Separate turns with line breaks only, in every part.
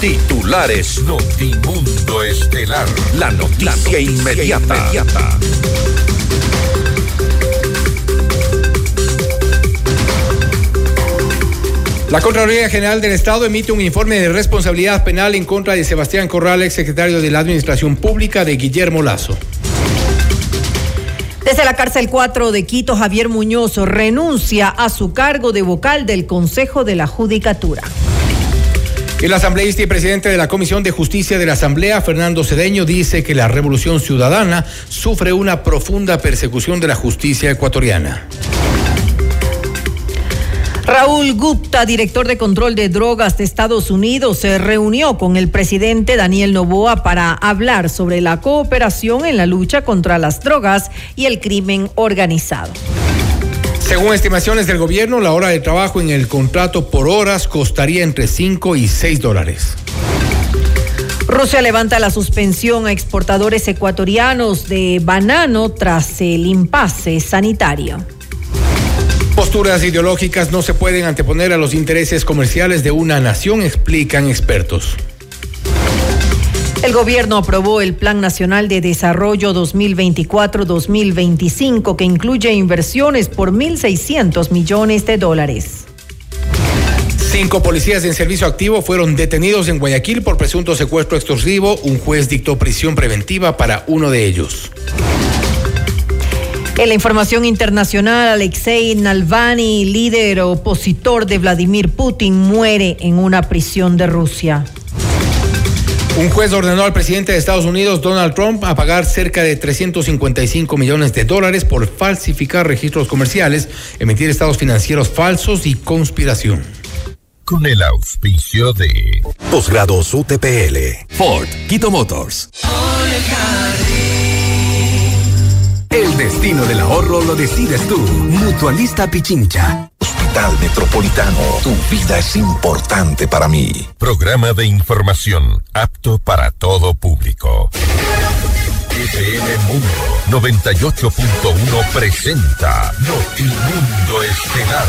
Titulares Notimundo Estelar. La noticia, inmediata.
La Contraloría General del Estado emite un informe de responsabilidad penal en contra de Sebastián Corrales, secretario de la Administración Pública de Guillermo Lazo.
Desde la cárcel 4 de Quito, Javier Muñoz renuncia a su cargo de vocal del Consejo de la Judicatura.
El asambleísta y presidente de la Comisión de Justicia de la Asamblea, Fernando Cedeño, dice que la revolución ciudadana sufre una profunda persecución de la justicia ecuatoriana.
Raúl Gupta, director de control de drogas de Estados Unidos, se reunió con el presidente Daniel Novoa para hablar sobre la cooperación en la lucha contra las drogas y el crimen organizado.
Según estimaciones del gobierno, la hora de trabajo en el contrato por horas costaría entre 5 y 6 dólares.
Rusia levanta la suspensión a exportadores ecuatorianos de banano tras el impasse sanitario.
Posturas ideológicas no se pueden anteponer a los intereses comerciales de una nación, explican expertos.
El gobierno aprobó el Plan Nacional de Desarrollo 2024-2025 que incluye inversiones por 1.600 millones de dólares.
Cinco policías en servicio activo fueron detenidos en Guayaquil por presunto secuestro extorsivo. Un juez dictó prisión preventiva para uno de ellos.
En la información internacional, Alexei Navalny, líder opositor de Vladimir Putin, muere en una prisión de Rusia.
Un juez ordenó al presidente de Estados Unidos, Donald Trump, a pagar cerca de 355 millones de dólares por falsificar registros comerciales, emitir estados financieros falsos y conspiración.
Con el auspicio de
Posgrados UTPL.
Ford, Quito Motors.
Destino del ahorro lo decides tú. Mutualista Pichincha.
Hospital Metropolitano. Tu vida es importante para mí. Programa de información apto para todo público. FM Mundo 98.1 presenta Notimundo Estelar.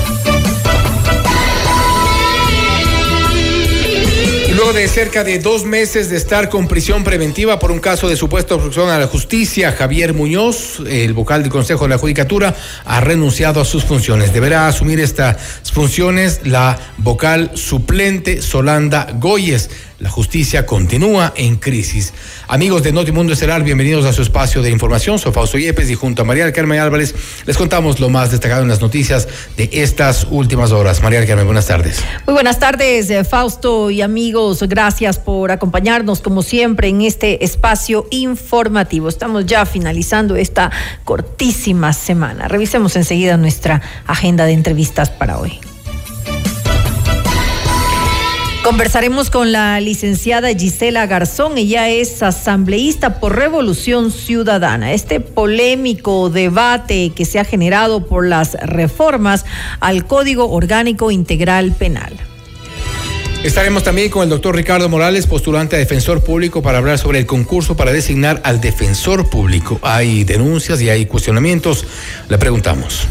Luego de cerca de dos meses de estar con prisión preventiva por un caso de supuesta obstrucción a la justicia, Javier Muñoz, el vocal del Consejo de la Judicatura, ha renunciado a sus funciones. Deberá asumir estas funciones la vocal suplente Solanda Goyes. La justicia continúa en crisis. Amigos de Notimundo Estelar, bienvenidos a su espacio de información. Soy Fausto Yepes y junto a María Carmen Álvarez les contamos lo más destacado en las noticias de estas últimas horas. María Carmen, buenas tardes.
Muy buenas tardes, eh, Fausto y amigos. Gracias por acompañarnos como siempre en este espacio informativo. Estamos ya finalizando esta cortísima semana. Revisemos enseguida nuestra agenda de entrevistas para hoy. Conversaremos con la licenciada Gisela Garzón, ella es asambleísta por Revolución Ciudadana. Este polémico debate que se ha generado por las reformas al Código Orgánico Integral Penal.
Estaremos también con el doctor Ricardo Morales, postulante a defensor público, para hablar sobre el concurso para designar al defensor público. Hay denuncias y hay cuestionamientos. Le preguntamos.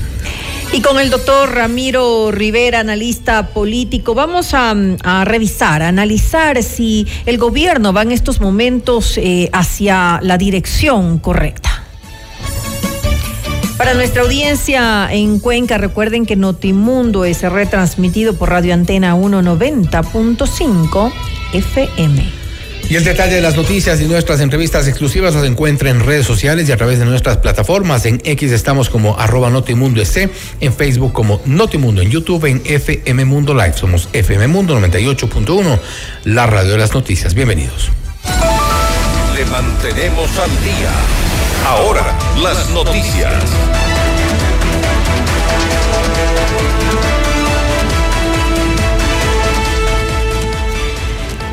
Y con el doctor Ramiro Rivera, analista político, vamos a, a revisar, a analizar si el gobierno va en estos momentos eh, hacia la dirección correcta. Para nuestra audiencia en Cuenca, recuerden que Notimundo es retransmitido por Radio Antena 190.5 FM.
Y el detalle de las noticias y nuestras entrevistas exclusivas las encuentra en redes sociales y a través de nuestras plataformas. En X estamos como arroba Notimundo en Facebook como Notimundo, en YouTube en FM Mundo Live. Somos FM Mundo 98.1, la radio de las noticias. Bienvenidos.
Le mantenemos al día. Ahora, las noticias.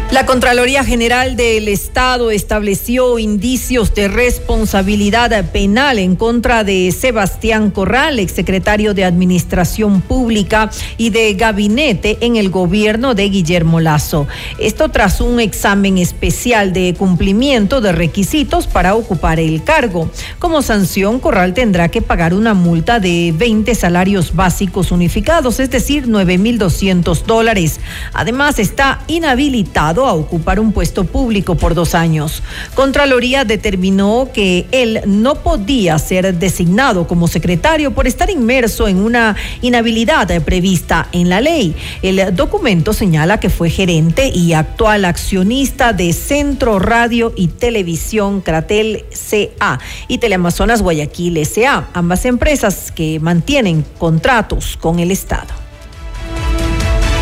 La Contraloría General del Estado estableció indicios de responsabilidad penal en contra de Sebastián Corral, exsecretario de Administración Pública y de Gabinete en el gobierno de Guillermo Lazo. Esto tras un examen especial de cumplimiento de requisitos para ocupar el cargo. Como sanción, Corral tendrá que pagar una multa de 20 salarios básicos unificados, es decir, 9.200 dólares. Además, está inhabilitado a ocupar un puesto público por dos años. Contraloría determinó que él no podía ser designado como secretario por estar inmerso en una inhabilidad prevista en la ley. El documento señala que fue gerente y actual accionista de Centro Radio y Televisión Cratel CA y Teleamazonas Guayaquil SA, ambas empresas que mantienen contratos con el Estado.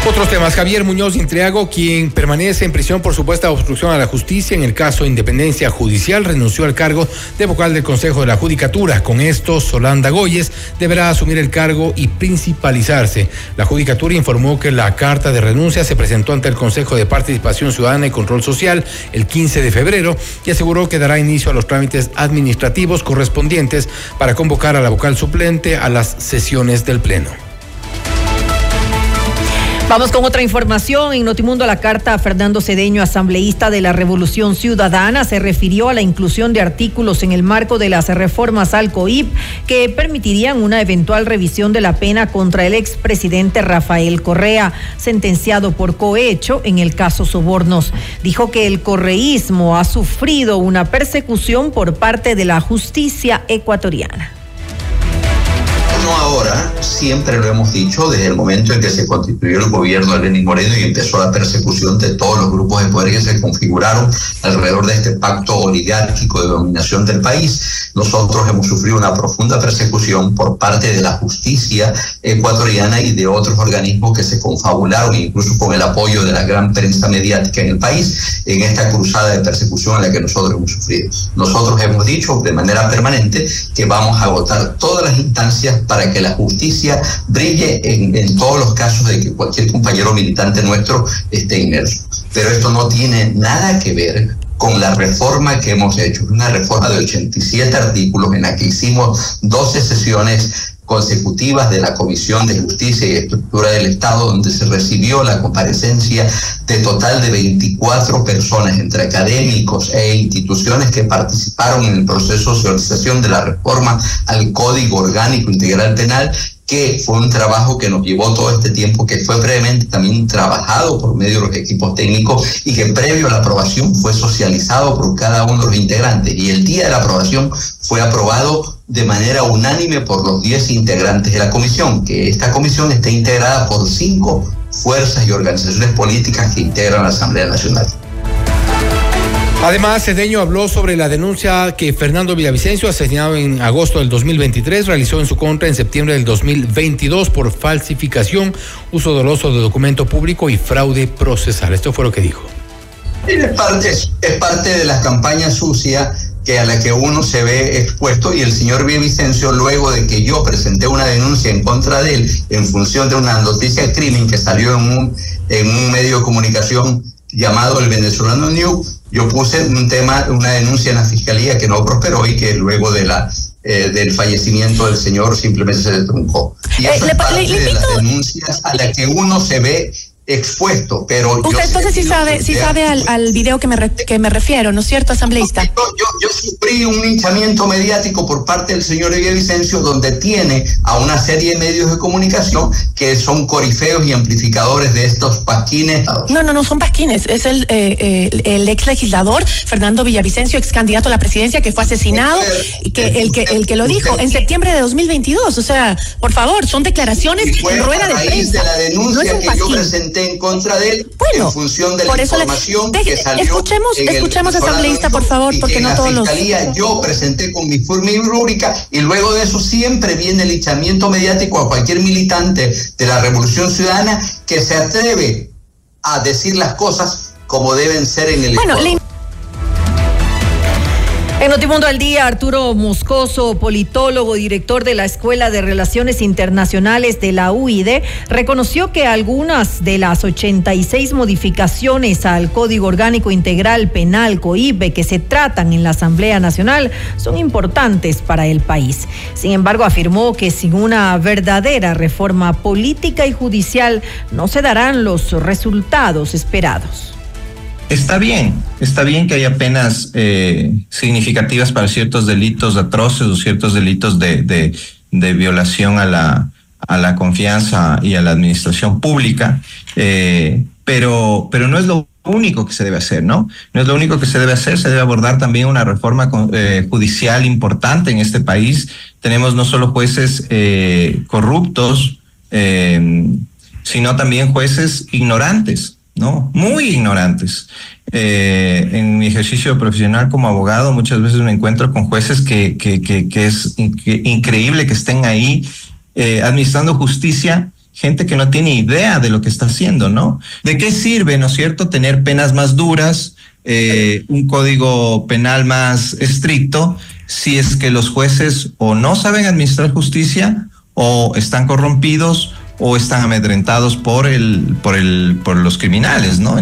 Otros temas. Javier Muñoz Intriago, quien permanece en prisión por supuesta obstrucción a la justicia en el caso de Independencia Judicial, renunció al cargo de vocal del Consejo de la Judicatura. Con esto, Solanda Goyes deberá asumir el cargo y principalizarse. La Judicatura informó que la carta de renuncia se presentó ante el Consejo de Participación Ciudadana y Control Social el 15 de febrero y aseguró que dará inicio a los trámites administrativos correspondientes para convocar a la vocal suplente a las sesiones del Pleno.
Vamos con otra información. En Notimundo la carta a Fernando Cedeño, asambleísta de la Revolución Ciudadana, se refirió a la inclusión de artículos en el marco de las reformas al COIP que permitirían una eventual revisión de la pena contra el expresidente Rafael Correa, sentenciado por cohecho en el caso Sobornos. Dijo que el correísmo ha sufrido una persecución por parte de la justicia ecuatoriana
no ahora, siempre lo hemos dicho desde el momento en que se constituyó el gobierno de Lenín Moreno y empezó la persecución de todos los grupos de poder que se configuraron alrededor de este pacto oligárquico de dominación del país. Nosotros hemos sufrido una profunda persecución por parte de la justicia ecuatoriana y de otros organismos que se confabularon, incluso con el apoyo de la gran prensa mediática en el país, en esta cruzada de persecución en la que nosotros hemos sufrido. Nosotros hemos dicho de manera permanente que vamos a agotar todas las instancias para para que la justicia brille en, todos los casos de que cualquier compañero militante nuestro esté inmerso. Pero esto no tiene nada que ver con la reforma que hemos hecho, una reforma de 87 artículos en la que hicimos 12 sesiones consecutivas de la Comisión de Justicia y Estructura del Estado, donde se recibió la comparecencia de total de 24 personas, entre académicos e instituciones que participaron en el proceso de socialización de la reforma al Código Orgánico Integral Penal que fue un trabajo que nos llevó todo este tiempo, que fue previamente también trabajado por medio de los equipos técnicos y que previo a la aprobación fue socializado por cada uno de los integrantes. Y el día de la aprobación fue aprobado de manera unánime por los 10 integrantes de la comisión, que esta comisión está integrada por cinco fuerzas y organizaciones políticas que integran la Asamblea Nacional.
Además, Cedeño habló sobre la denuncia que Fernando Villavicencio, asesinado en agosto del 2023, realizó en su contra en septiembre del 2022 por falsificación, uso doloso de documento público y fraude procesal. Esto fue lo que dijo.
Es parte, es parte de la campaña sucia que a la que uno se ve expuesto y el señor Villavicencio, luego de que yo presenté una denuncia en contra de él en función de una noticia de crimen que salió en un medio de comunicación llamado el Venezolano New, yo puse un tema, una denuncia en la fiscalía que no prosperó y que luego de la eh, del fallecimiento del señor simplemente se truncó. Y eso eh, es parte de las denuncias a las que uno se ve expuesto, pero
usted entonces sí sabe, sí sabe al, al, video que me, que me refiero, ¿no es cierto, asambleísta?
Yo, yo, sufrí un linchamiento mediático por parte del señor Vicencio, donde tiene a una serie de medios de comunicación que son corifeos y amplificadores de estos pasquines.
No, no, no son pasquines, es el, eh, el, ex legislador Fernando Villavicencio, ex candidato a la presidencia que fue asesinado, que el que el que lo dijo en septiembre de 2022, o sea, por favor, son declaraciones en rueda de prensa.
De la denuncia que yo presenté en contra de él en función de la información que salió.
Escuchemos, escuchemos asambleísta, por favor, porque no todos
los. Yo presenté con mi y rúbrica y luego de eso siempre viene el linchamiento mediático a cualquier militante de la Revolución Ciudadana que se atreve a decir las cosas como deben ser en el
bueno, En Notimundo al Día, Arturo Moscoso, politólogo, director de la Escuela de Relaciones Internacionales de la UID, reconoció que algunas de las 86 modificaciones al Código Orgánico Integral Penal COIBE que se tratan en la Asamblea Nacional son importantes para el país. Sin embargo, afirmó que sin una verdadera reforma política y judicial no se darán los resultados esperados.
Está bien, está bien que haya penas eh, significativas para ciertos delitos atroces o ciertos delitos de, de, violación a la, a la confianza y a la administración pública, eh, pero, pero no es lo único que se debe hacer, ¿no? No es lo único que se debe hacer, se debe abordar también una reforma eh, judicial importante en este país. Tenemos no solo jueces corruptos, sino también jueces ignorantes ¿no? Muy ignorantes. Eh, en mi ejercicio profesional como abogado muchas veces me encuentro con jueces que, que, que, es increíble que estén ahí eh, administrando justicia, gente que no tiene idea de lo que está haciendo, ¿no? ¿De qué sirve, no es cierto, tener penas más duras, eh, un código penal más estricto, si es que los jueces o no saben administrar justicia o están corrompidos o están amedrentados por el, por el, por los criminales, ¿no?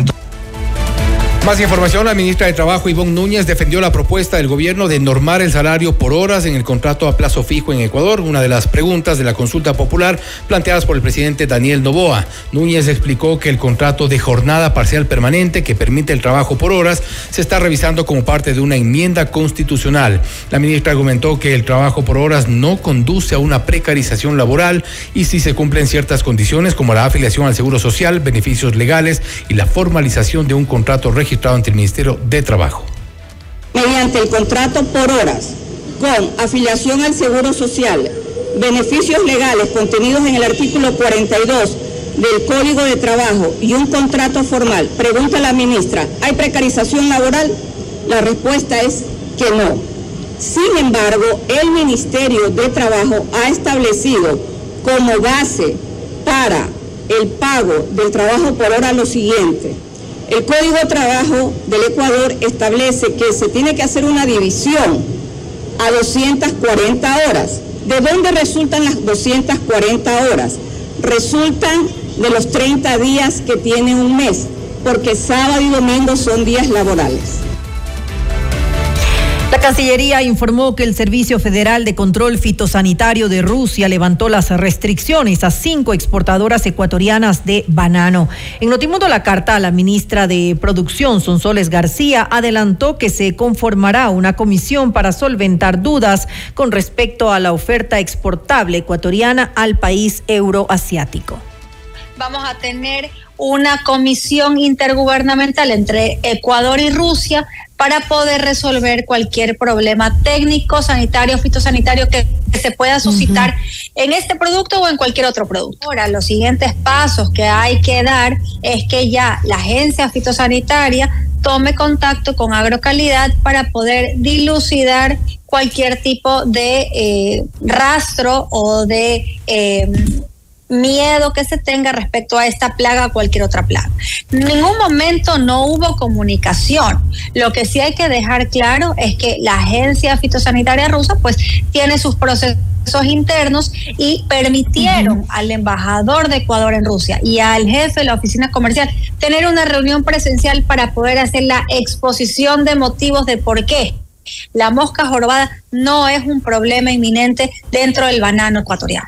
Más información, la ministra de Trabajo, Ivonne Núñez, defendió la propuesta del gobierno de normar el salario por horas en el contrato a plazo fijo en Ecuador, una de las preguntas de la consulta popular planteadas por el presidente Daniel Novoa. Núñez explicó que el contrato de jornada parcial permanente que permite el trabajo por horas se está revisando como parte de una enmienda constitucional. La ministra argumentó que el trabajo por horas no conduce a una precarización laboral y si se cumplen ciertas condiciones como la afiliación al Seguro Social, beneficios legales y la formalización de un contrato registrado ante el Ministerio de Trabajo.
Mediante el contrato por horas, con afiliación al Seguro Social, beneficios legales contenidos en el artículo 42 del Código de Trabajo y un contrato formal, pregunta la ministra, ¿hay precarización laboral? La respuesta es que no. Sin embargo, el Ministerio de Trabajo ha establecido como base para el pago del trabajo por hora lo siguiente. El Código de Trabajo del Ecuador establece que se tiene que hacer una división a 240 horas. ¿De dónde resultan las 240 horas? Resultan de los 30 días que tiene un mes, porque sábado y domingo son días laborales.
La Cancillería informó que el Servicio Federal de Control Fitosanitario de Rusia levantó las restricciones a cinco exportadoras ecuatorianas de banano. En Notimundo La Carta, la ministra de Producción, Sonsoles García, adelantó que se conformará una comisión para solventar dudas con respecto a la oferta exportable ecuatoriana al país euroasiático.
Vamos a tener una comisión intergubernamental entre Ecuador y Rusia para poder resolver cualquier problema técnico, sanitario, fitosanitario que, se pueda suscitar en este producto o en cualquier otro producto. Ahora, los siguientes pasos que hay que dar es que ya la agencia fitosanitaria tome contacto con agrocalidad para poder dilucidar cualquier tipo de eh, rastro o de eh, miedo que se tenga respecto a esta plaga o cualquier otra plaga. En ningún momento no hubo comunicación. Lo que sí hay que dejar claro es que la agencia fitosanitaria rusa pues tiene sus procesos internos y permitieron al embajador de Ecuador en Rusia y al jefe de la oficina comercial tener una reunión presencial para poder hacer la exposición de motivos de por qué la mosca jorobada no es un problema inminente dentro del banano ecuatoriano.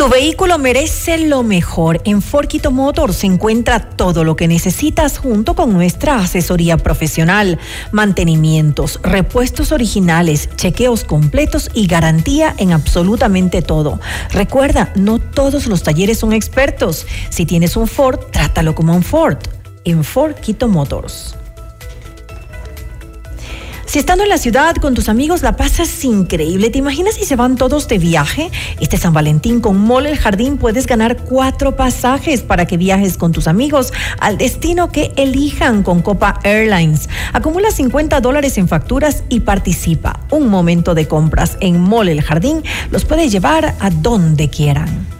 Tu vehículo merece lo mejor. En Forquito Motor se encuentra todo lo que necesitas junto con nuestra asesoría profesional, mantenimientos, repuestos originales, chequeos completos y garantía en absolutamente todo. Recuerda, no todos los talleres son expertos. Si tienes un Ford, trátalo como un Ford. En Forquito Motors. Si estando en la ciudad con tus amigos la pasas increíble, ¿te imaginas si se van todos de viaje? Este San Valentín con Mole El Jardín puedes ganar cuatro pasajes para que viajes con tus amigos al destino que elijan con Copa Airlines. Acumula 50 dólares en facturas y participa. Un momento de compras en Mole El Jardín los puede llevar a donde quieran.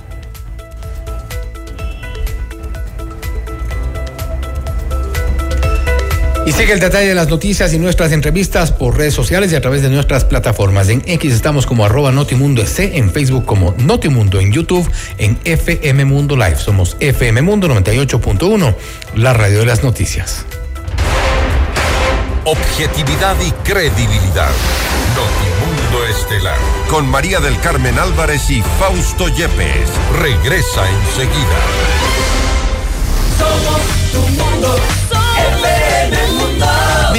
Y sigue el detalle de las noticias y nuestras entrevistas por redes sociales y a través de nuestras plataformas. En X estamos como arroba Notimundo C, en Facebook como Notimundo, en YouTube en FM Mundo Live. Somos FM Mundo 98.1, la radio de las noticias.
Objetividad y credibilidad. Notimundo Estelar. Con María del Carmen Álvarez y Fausto Yepes. Regresa enseguida. Somos tu mundo.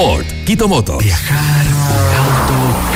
Ford, Quito Motos.
Viajar,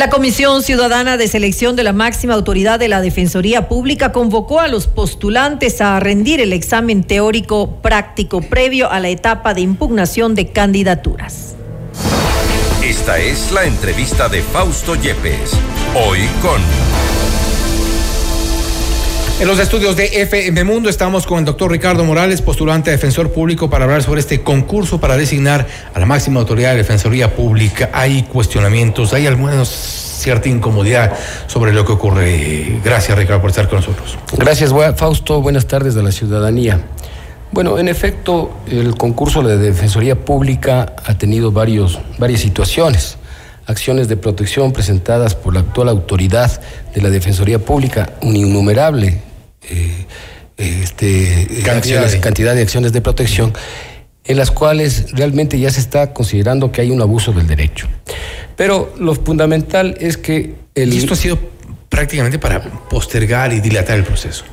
La Comisión Ciudadana de Selección de la máxima autoridad de la Defensoría Pública convocó a los postulantes a rendir el examen teórico práctico previo a la etapa de impugnación de candidaturas.
Esta es la entrevista de Fausto Yepes, hoy con...
En los estudios de FM Mundo estamos con el doctor Ricardo Morales, postulante a defensor público, para hablar sobre este concurso para designar a la máxima autoridad de Defensoría Pública. Hay cuestionamientos, hay algunos cierta incomodidad sobre lo que ocurre. Gracias, Ricardo, por estar con nosotros.
Gracias, Fausto. Buenas tardes a la ciudadanía. Bueno, en efecto, el concurso de Defensoría Pública ha tenido varios, varias situaciones acciones de protección presentadas por la actual autoridad de la Defensoría Pública, un innumerable eh, este, cantidad, de... cantidad de acciones de protección, en las cuales realmente ya se está considerando que hay un abuso del derecho. Pero lo fundamental es que...
El... Y esto ha sido prácticamente para postergar y dilatar el proceso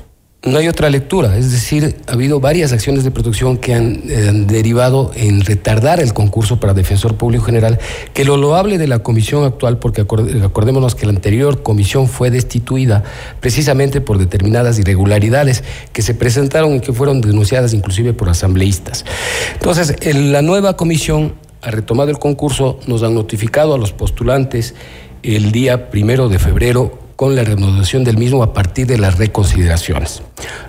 no hay otra lectura, es decir, ha habido varias acciones de protección que han, eh, derivado en retardar el concurso para defensor público general, que lo loable de la comisión actual, porque acordémonos que la anterior comisión fue destituida precisamente por determinadas irregularidades que se presentaron y que fueron denunciadas inclusive por asambleístas. Entonces, la nueva comisión ha retomado el concurso, nos han notificado a los postulantes el día primero de febrero con la renovación del mismo a partir de las reconsideraciones,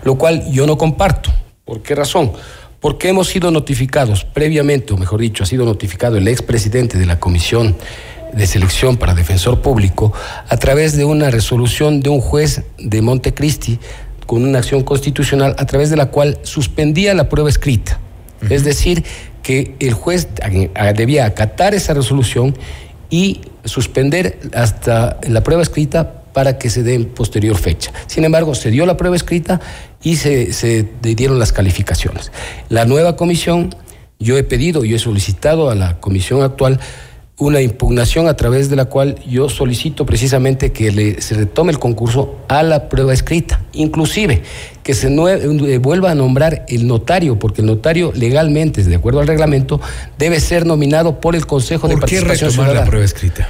lo cual yo no comparto. ¿Por qué razón? Porque hemos sido notificados previamente, o mejor dicho, ha sido notificado el expresidente de la Comisión de Selección para Defensor Público a través de una resolución de un juez de Montecristi con una acción constitucional a través de la cual suspendía la prueba escrita. Es decir, que el juez debía acatar esa resolución y suspender hasta la prueba escrita para que se dé en posterior fecha. Sin embargo, se dio la prueba escrita y se, dieron las calificaciones. La nueva comisión, yo he pedido, yo he solicitado a la comisión actual una impugnación a través de la cual yo solicito precisamente que se retome el concurso a la prueba escrita, inclusive que se eh, vuelva a nombrar el notario, porque el notario legalmente, de acuerdo al reglamento, debe ser nominado por el Consejo de Participación
qué la prueba escrita?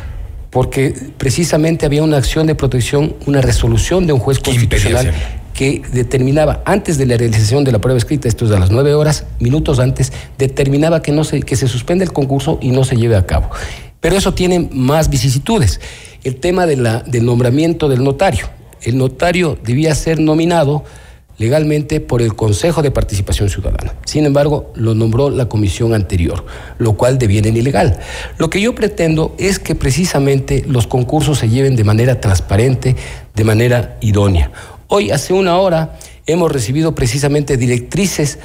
Porque precisamente había una acción de protección, una resolución de un juez constitucional que determinaba antes de la realización de la prueba escrita, esto es a las nueve horas, minutos antes, determinaba que no se, que se suspende el concurso y no se lleve a cabo. Pero eso tiene más vicisitudes. El tema de la, del nombramiento del notario. El notario debía ser nominado legalmente por el Consejo de Participación Ciudadana. Sin embargo, lo nombró la comisión anterior, lo cual deviene ilegal. Lo que yo pretendo es que precisamente los concursos se lleven de manera transparente, de manera idónea. Hoy, hace una hora, hemos recibido precisamente directrices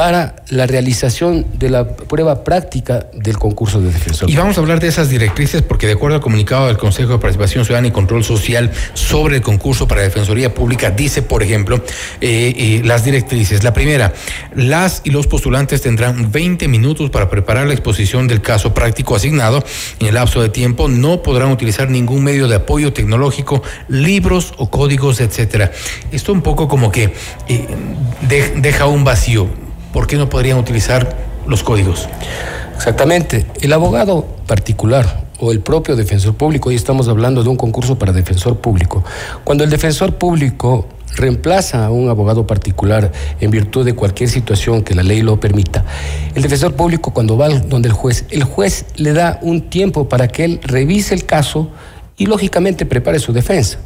para la realización de la prueba práctica del concurso de defensor.
Y vamos a hablar de esas directrices porque de acuerdo al comunicado del Consejo de Participación Ciudadana y Control Social sobre el concurso para Defensoría Pública, dice, por ejemplo, eh, eh, las directrices. La primera, las y los postulantes tendrán 20 minutos para preparar la exposición del caso práctico asignado. En el lapso de tiempo no podrán utilizar ningún medio de apoyo tecnológico, libros o códigos, etcétera. Esto un poco como que eh, deja un vacío ¿por qué no podrían utilizar los códigos?
Exactamente. El abogado particular o el propio defensor público, hoy estamos hablando de un concurso para defensor público, cuando el defensor público reemplaza a un abogado particular en virtud de cualquier situación que la ley lo permita, el defensor público cuando va donde el juez, el juez le da un tiempo para que él revise el caso y lógicamente prepare su defensa.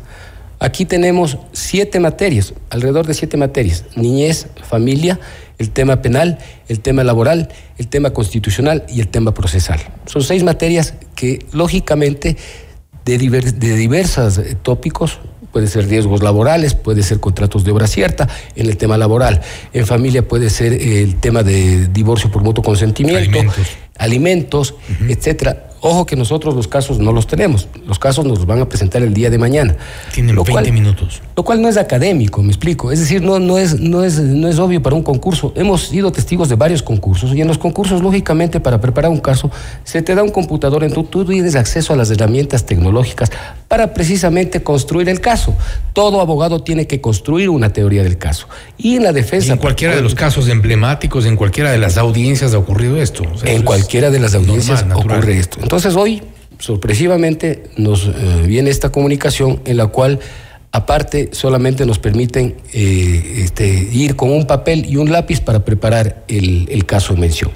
Aquí tenemos siete materias, alrededor de siete materias, niñez, familia, el tema penal, el tema laboral, el tema constitucional y el tema procesal. Son seis materias que lógicamente de, diversos tópicos, puede ser riesgos laborales, puede ser contratos de obra cierta, en el tema laboral, en familia puede ser el tema de divorcio por mutuo consentimiento, alimentos etcétera. Ojo que nosotros los casos no los tenemos. Los casos nos los van a presentar el día de mañana.
Tienen 20 minutos.
Lo cual no es académico, me explico. Es decir, no, no, es, no, es, no es obvio para un concurso. Hemos sido testigos de varios concursos y en los concursos, lógicamente, para preparar un caso, se te da un computador, en tu, tú tienes acceso a las herramientas tecnológicas para precisamente construir el caso. Todo abogado tiene que construir una teoría del caso. Y en la defensa...
en cualquiera de los casos emblemáticos, en cualquiera de las audiencias ha ocurrido esto.
en cualquiera de las audiencias ocurre esto. Entonces hoy, sorpresivamente, nos eh, viene esta comunicación en la cual aparte solamente nos permiten eh, este, ir con un papel y un lápiz para preparar el, caso en mención.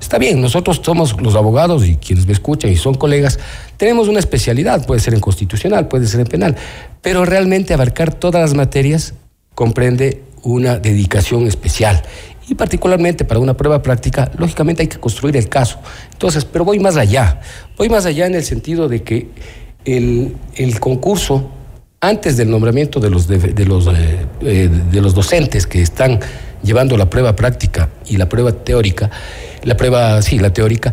Está bien, nosotros somos los abogados y quienes me escuchan y son colegas, tenemos una especialidad, puede ser en constitucional, puede ser en penal, pero realmente abarcar todas las materias comprende una dedicación especial y particularmente para una prueba práctica, lógicamente hay que construir el caso. Entonces, pero voy más allá, voy más allá en el sentido de que el, concurso, antes del nombramiento de los, de, los, eh, eh, de los docentes que están llevando la prueba práctica y la prueba teórica, la prueba, sí, la teórica,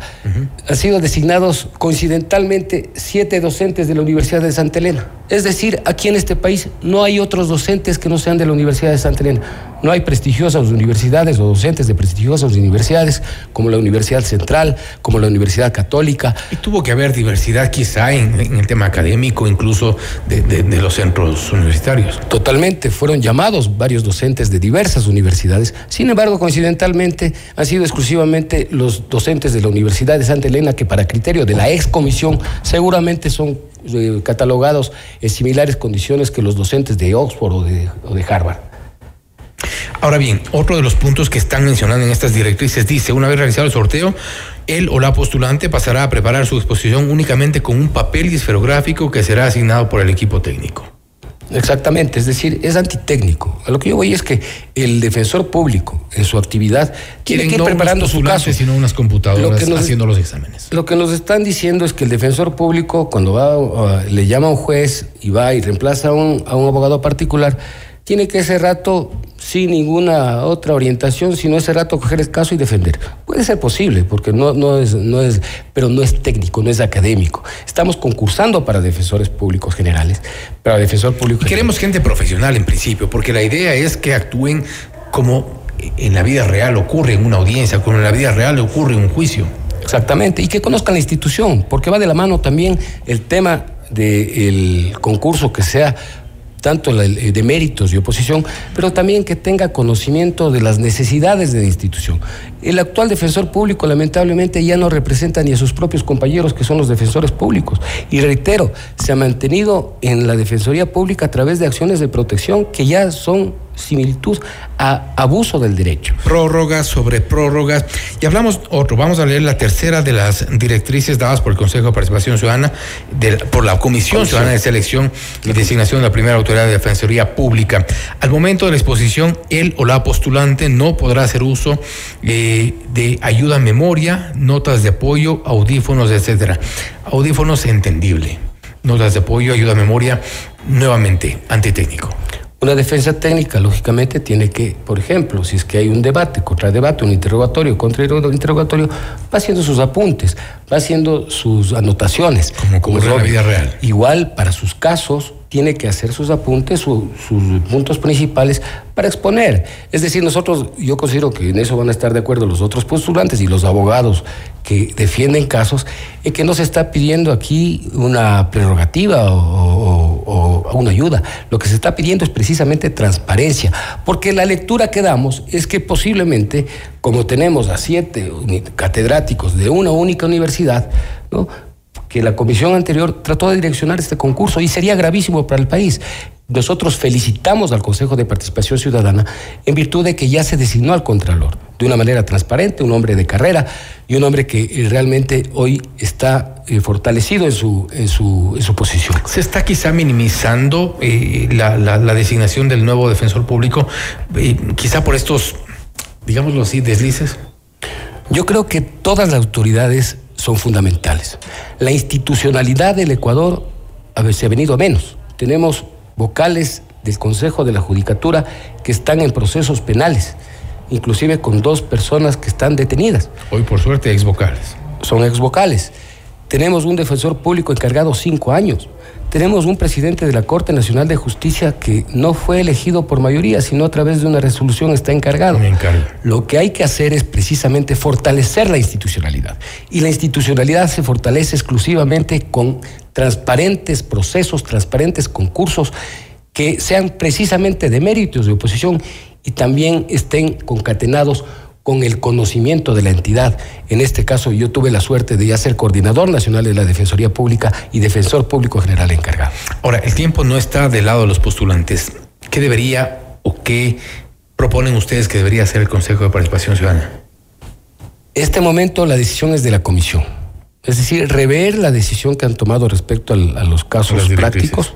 han sido designados coincidentalmente siete docentes de la Universidad de Santa Elena. Es decir, aquí en este país no hay otros docentes que no sean de la Universidad de Santa Elena. No hay prestigiosas universidades o docentes de prestigiosas universidades como la Universidad Central, como la Universidad Católica.
Y tuvo que haber diversidad quizá en, en el tema académico, incluso de, de, de, los centros universitarios.
Totalmente, fueron llamados varios docentes de diversas universidades. Sin embargo, coincidentalmente, han sido exclusivamente los docentes de la Universidad de Santa Elena que para criterio de la ex comisión seguramente son eh, catalogados en similares condiciones que los docentes de Oxford o de, Harvard.
Ahora bien, otro de los puntos que están mencionando en estas directrices dice, una vez realizado el sorteo, él o la postulante pasará a preparar su exposición únicamente con un papel esferográfico que será asignado por el equipo técnico.
Exactamente, es decir, es antitécnico. A lo que yo voy es que el defensor público en su actividad tiene que ir
no
preparando
unos
su caso.
sino unas computadoras
Lo que nos-
haciendo los exámenes.
Lo que nos están diciendo es que el defensor público, cuando va, uh, le llama a un juez y va y reemplaza a un, a un abogado particular, tiene que ese rato, sin ninguna otra orientación, sino ese rato coger el caso y defender. Puede ser posible, porque no, no, es, no es, pero no es técnico, no es académico. Estamos concursando para defensores públicos generales, para defensor público
Y queremos gente profesional en principio, porque la idea es que actúen como en la vida real ocurre en una audiencia, como en la vida real ocurre en un juicio.
Exactamente, y que conozcan la institución, porque va de la mano también el tema del concurso que sea tanto el de méritos y oposición, pero también que tenga conocimiento de las necesidades de la institución. El actual defensor público lamentablemente ya no representa ni a sus propios compañeros que son los defensores públicos. Y reitero, se ha mantenido en la Defensoría Pública a través de acciones de protección que ya son similitud a abuso del derecho.
Prórrogas sobre prórrogas. Y hablamos otro, vamos a leer la tercera de las directrices dadas por el Consejo de Participación Ciudadana, de- por la Comisión,
Comisión.
Ciudadana de Selección y Designación de la primera autoridad de Defensoría Pública. Al momento de la exposición, él o la postulante no podrá hacer uso eh, de ayuda a memoria, notas de apoyo, audífonos, etcétera. Audífonos entendible. Notas de apoyo, ayuda a memoria, nuevamente, antitécnico.
Una defensa técnica, lógicamente, tiene que, por ejemplo, si es que hay un debate, contradebate, un interrogatorio, contra interrogatorio, va haciendo sus apuntes, va haciendo sus anotaciones.
Como ocurre en la vida real.
Igual, para sus casos, tiene que hacer sus apuntes, su- sus puntos principales para exponer. Es decir, nosotros, yo considero que en eso van a estar de acuerdo los otros postulantes y los abogados que defienden casos, en que no se está pidiendo aquí una prerrogativa o, o- una ayuda. Lo que se está pidiendo es precisamente transparencia, porque la lectura que damos es que posiblemente, como tenemos a siete catedráticos de una única universidad, ¿no? Que la comisión anterior trató de direccionar este concurso y sería gravísimo para el país. Nosotros felicitamos al Consejo de Participación Ciudadana en virtud de que ya se designó al Contralor de una manera transparente, un hombre de carrera y un hombre que eh, realmente hoy está eh, fortalecido en su, en, su, en su posición.
Se está quizá minimizando eh, la, la- la designación del nuevo defensor público, eh, quizá por estos, digámoslo así, deslices.
Yo creo que todas las autoridades son fundamentales. La institucionalidad del Ecuador a veces ha venido a menos. Tenemos vocales del Consejo de la Judicatura que están en procesos penales, inclusive con dos personas que están detenidas.
Hoy, por suerte, ex vocales.
Son ex vocales. Tenemos un defensor público encargado cinco años. Tenemos un presidente de la Corte Nacional de Justicia que no fue elegido por mayoría, sino a través de una resolución está encargado. Lo que hay que hacer es precisamente fortalecer la institucionalidad. Y la institucionalidad se fortalece exclusivamente con transparentes procesos, transparentes concursos que sean precisamente de méritos de oposición y también estén concatenados con el conocimiento de la entidad. En este caso, yo tuve la suerte de ya ser coordinador nacional de la Defensoría Pública y defensor público general encargado.
Ahora, el tiempo no está del lado de los postulantes. ¿Qué debería o qué proponen ustedes que debería hacer el Consejo de Participación Ciudadana?
Este momento la decisión es de la comisión. Es decir, rever la decisión que han tomado respecto a los casos prácticos.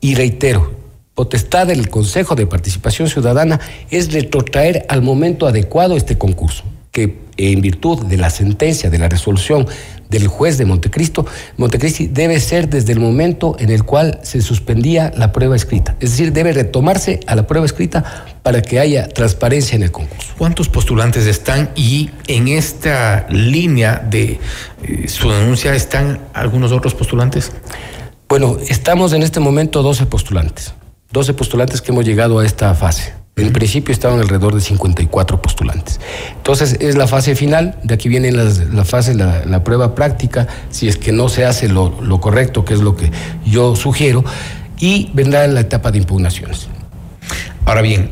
Y reitero, potestad del Consejo de Participación Ciudadana es retrotraer al momento adecuado este concurso, que en virtud de la sentencia, de la resolución del juez de Montecristo, Montecristi debe ser desde el momento en el cual se suspendía la prueba escrita. Es decir, debe retomarse a la prueba escrita para que haya transparencia en el concurso.
¿Cuántos postulantes están y en esta línea de eh, su denuncia están algunos otros postulantes?
Bueno, estamos en este momento 12 postulantes. 12 postulantes que hemos llegado a esta fase. En principio estaban alrededor de 54 postulantes. Entonces es la fase final, de aquí viene la fase, la, prueba práctica, si es que no se hace lo, correcto, que es lo que yo sugiero, y vendrá la etapa de impugnaciones.
Ahora bien,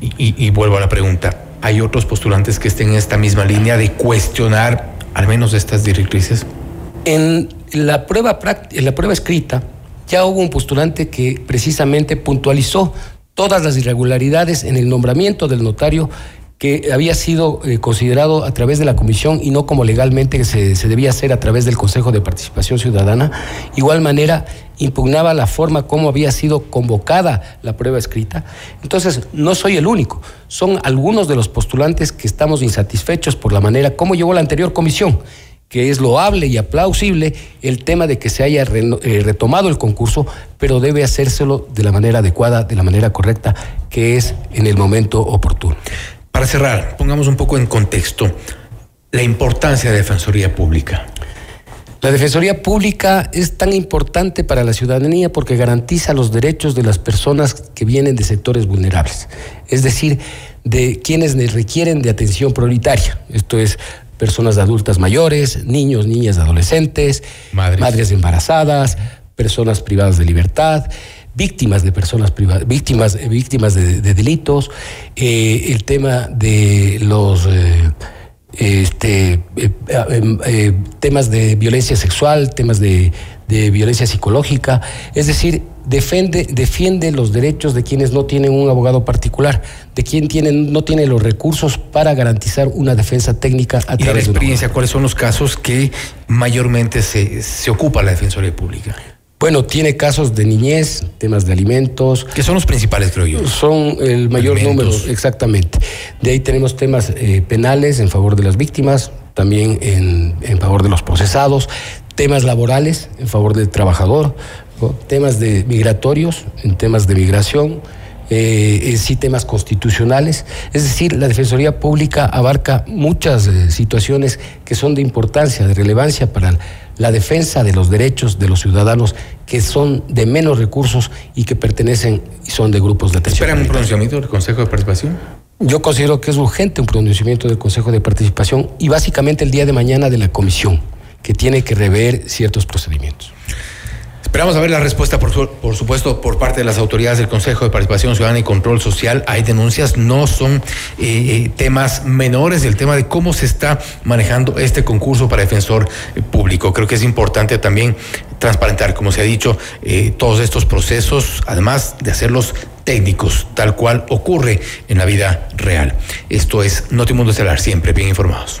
y, vuelvo a la pregunta, ¿hay otros postulantes que estén en esta misma línea de cuestionar al menos estas directrices?
En la prueba, en la prueba escrita, ya hubo un postulante que precisamente puntualizó todas las irregularidades en el nombramiento del notario que había sido eh, considerado a través de la comisión y no como legalmente se, se, debía hacer a través del Consejo de Participación Ciudadana. Igual manera, impugnaba la forma como había sido convocada la prueba escrita. Entonces, no soy el único, son algunos de los postulantes que estamos insatisfechos por la manera como llevó la anterior comisión que es loable y aplausible el tema de que se haya eh, retomado el concurso, pero debe hacérselo de la manera adecuada, de la manera correcta, que es en el momento oportuno.
Para cerrar, pongamos un poco en contexto la importancia de la Defensoría Pública.
La Defensoría Pública es tan importante para la ciudadanía porque garantiza los derechos de las personas que vienen de sectores vulnerables, es decir, de quienes requieren de atención prioritaria. Esto es personas adultas mayores, niños, niñas, adolescentes, madres, embarazadas, personas privadas de libertad, víctimas de personas privadas, víctimas, víctimas de, delitos, eh, el tema de los eh, este, eh, temas de violencia sexual, temas de, de violencia psicológica, es decir, defiende, defiende los derechos de quienes no tienen un abogado particular, de quien tienen, no tiene los recursos para garantizar una defensa técnica a
través de la experiencia, ¿cuáles son los casos que mayormente se, se ocupa la Defensoría Pública?
Bueno, tiene casos de niñez, temas de alimentos.
Que son los principales, creo yo.
Son el mayor número, exactamente. De ahí tenemos temas eh, penales en favor de las víctimas, también en, en favor de los procesados, temas laborales en favor del trabajador, temas de migratorios, en temas de migración, eh, sí temas constitucionales. Es decir, la Defensoría Pública abarca muchas eh, situaciones que son de importancia, de relevancia para la defensa de los derechos de los ciudadanos que son de menos recursos y que pertenecen y son de grupos de atención.
¿Esperan un pronunciamiento del Consejo de Participación?
Yo considero que es urgente un pronunciamiento del Consejo de Participación y básicamente el día de mañana de la Comisión, que tiene que rever ciertos procedimientos.
Esperamos a ver la respuesta, por, supuesto, por parte de las autoridades del Consejo de Participación Ciudadana y Control Social. Hay denuncias, no son eh, eh, temas menores, el tema de cómo se está manejando este concurso para defensor eh, público. Creo que es importante también transparentar, como se ha dicho, todos estos procesos, además de hacerlos técnicos, tal cual ocurre en la vida real. Esto es Notimundo Estelar, siempre bien informados.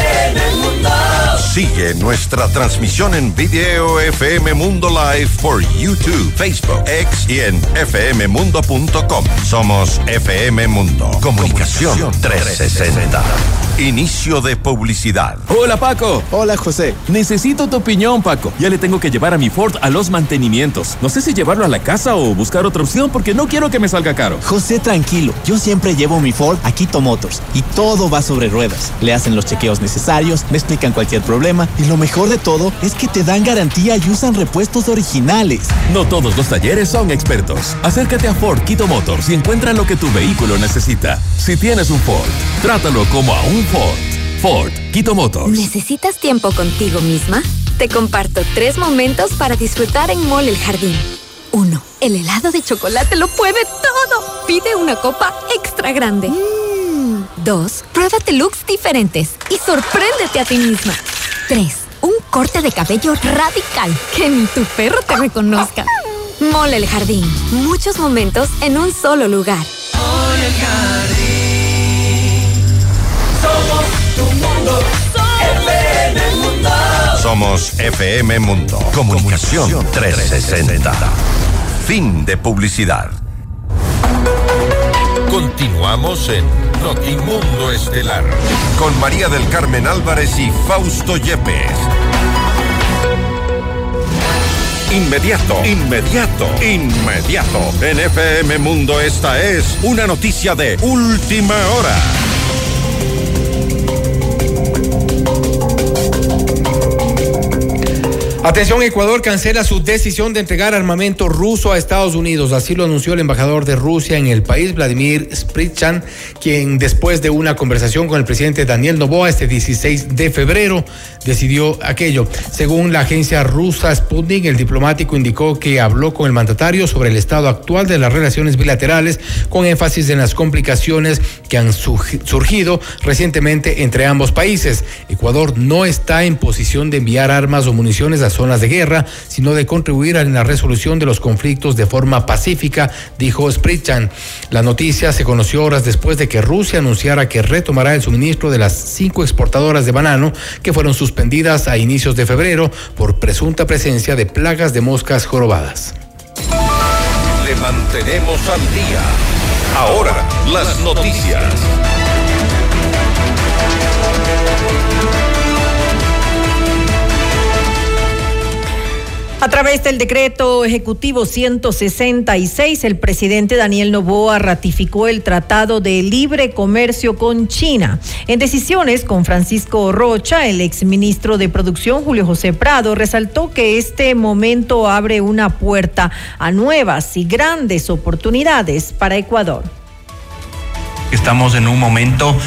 Sigue nuestra transmisión en video FM Mundo Live por YouTube, Facebook, X y en fmmundo.com. Somos FM Mundo. Comunicación 360. Inicio de publicidad.
Hola Paco.
Hola José.
Necesito tu opinión Paco. Ya le tengo que llevar a mi Ford a los mantenimientos. No sé si llevarlo a la casa o buscar otra opción porque no quiero que me salga caro.
José, tranquilo. Yo siempre llevo mi Ford a Quito Motors y todo va sobre ruedas. Le hacen los chequeos necesarios, me explican cualquier problema y lo mejor de todo es que te dan garantía y usan repuestos originales.
No todos los talleres son expertos. Acércate a Ford Quito Motors y encuentra lo que tu vehículo necesita. Si tienes un Ford, trátalo como a un Ford. Ford, Quito Motors.
¿Necesitas tiempo contigo misma? Te comparto tres momentos para disfrutar en Mall El Jardín. Uno, El helado de chocolate lo puede todo. Pide una copa extra grande. Mm. Dos, Pruébate looks diferentes y sorpréndete a ti misma. Tres, Un corte de cabello radical. Que ni tu perro te reconozca. Mole el Jardín. Muchos momentos en un solo lugar. Mole el Jardín.
Somos tu mundo. FM Mundo. Somos FM Mundo. Comunicación 360. Fin de publicidad. Continuamos en Notimundo Estelar con María del Carmen Álvarez y Fausto Yepes. Inmediato, inmediato, inmediato. En FM Mundo esta es una noticia de última hora.
Atención, Ecuador cancela su decisión de entregar armamento ruso a Estados Unidos. Así lo anunció el embajador de Rusia en el país, Vladimir Spritchan, quien después de una conversación con el presidente Daniel Novoa este 16 de febrero decidió aquello. Según la agencia rusa Sputnik, el diplomático indicó que habló con el mandatario sobre el estado actual de las relaciones bilaterales, con énfasis en las complicaciones que han surgido recientemente entre ambos países. Ecuador no está en posición de enviar armas o municiones a zonas de guerra, sino de contribuir en la resolución de los conflictos de forma pacífica, dijo Spritchan. La noticia se conoció horas después de que Rusia anunciara que retomará el suministro de las cinco exportadoras de banano que fueron suspendidas a inicios de febrero por presunta presencia de plagas de moscas jorobadas.
Le mantenemos al día. Ahora, las noticias.
A través del decreto ejecutivo 166, el presidente Daniel Novoa ratificó el Tratado de Libre Comercio con China. En decisiones con Francisco Rocha, el exministro de Producción Julio José Prado resaltó que este momento abre una puerta a nuevas y grandes oportunidades para Ecuador.
Estamos en un momento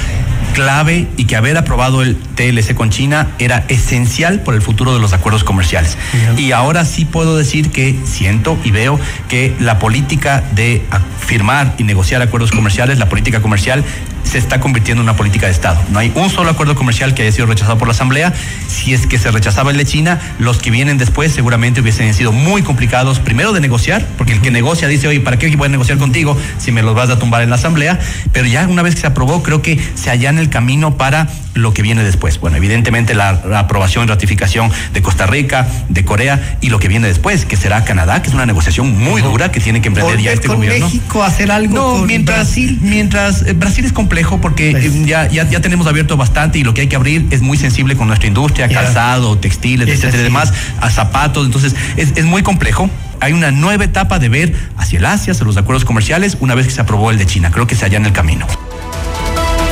clave y que haber aprobado el TLC con China era esencial por el futuro de los acuerdos comerciales. Y ahora sí puedo decir que siento y veo que la política de firmar y negociar acuerdos comerciales, la política comercial, se está convirtiendo en una política de Estado. No hay un solo acuerdo comercial que haya sido rechazado por la Asamblea. Si es que se rechazaba el de China, los que vienen después seguramente hubiesen sido muy complicados, primero de negociar, porque el que negocia dice, oye, ¿para qué voy a negociar contigo si me los vas a tumbar en la Asamblea? Pero ya una vez que se aprobó, creo que se allana el camino para lo que viene después. Bueno, evidentemente la, aprobación y ratificación de Costa Rica, de Corea y lo que viene después, que será Canadá, que es una negociación muy dura que tiene que emprender ya este
con
gobierno.
México hacer algo
no,
con
mientras,
Brasil?
Mientras eh, Brasil es complejo porque
Pues.
eh, ya, ya, ya tenemos abierto bastante y lo que hay que abrir es muy sensible con nuestra industria,
Ya.
calzado, textiles,
Es
etcétera, y
así.
demás, a zapatos. Entonces, es, es muy complejo. Hay una nueva etapa de ver hacia el Asia, hacia los acuerdos comerciales, una vez que se aprobó el de China. Creo que se allá en el camino.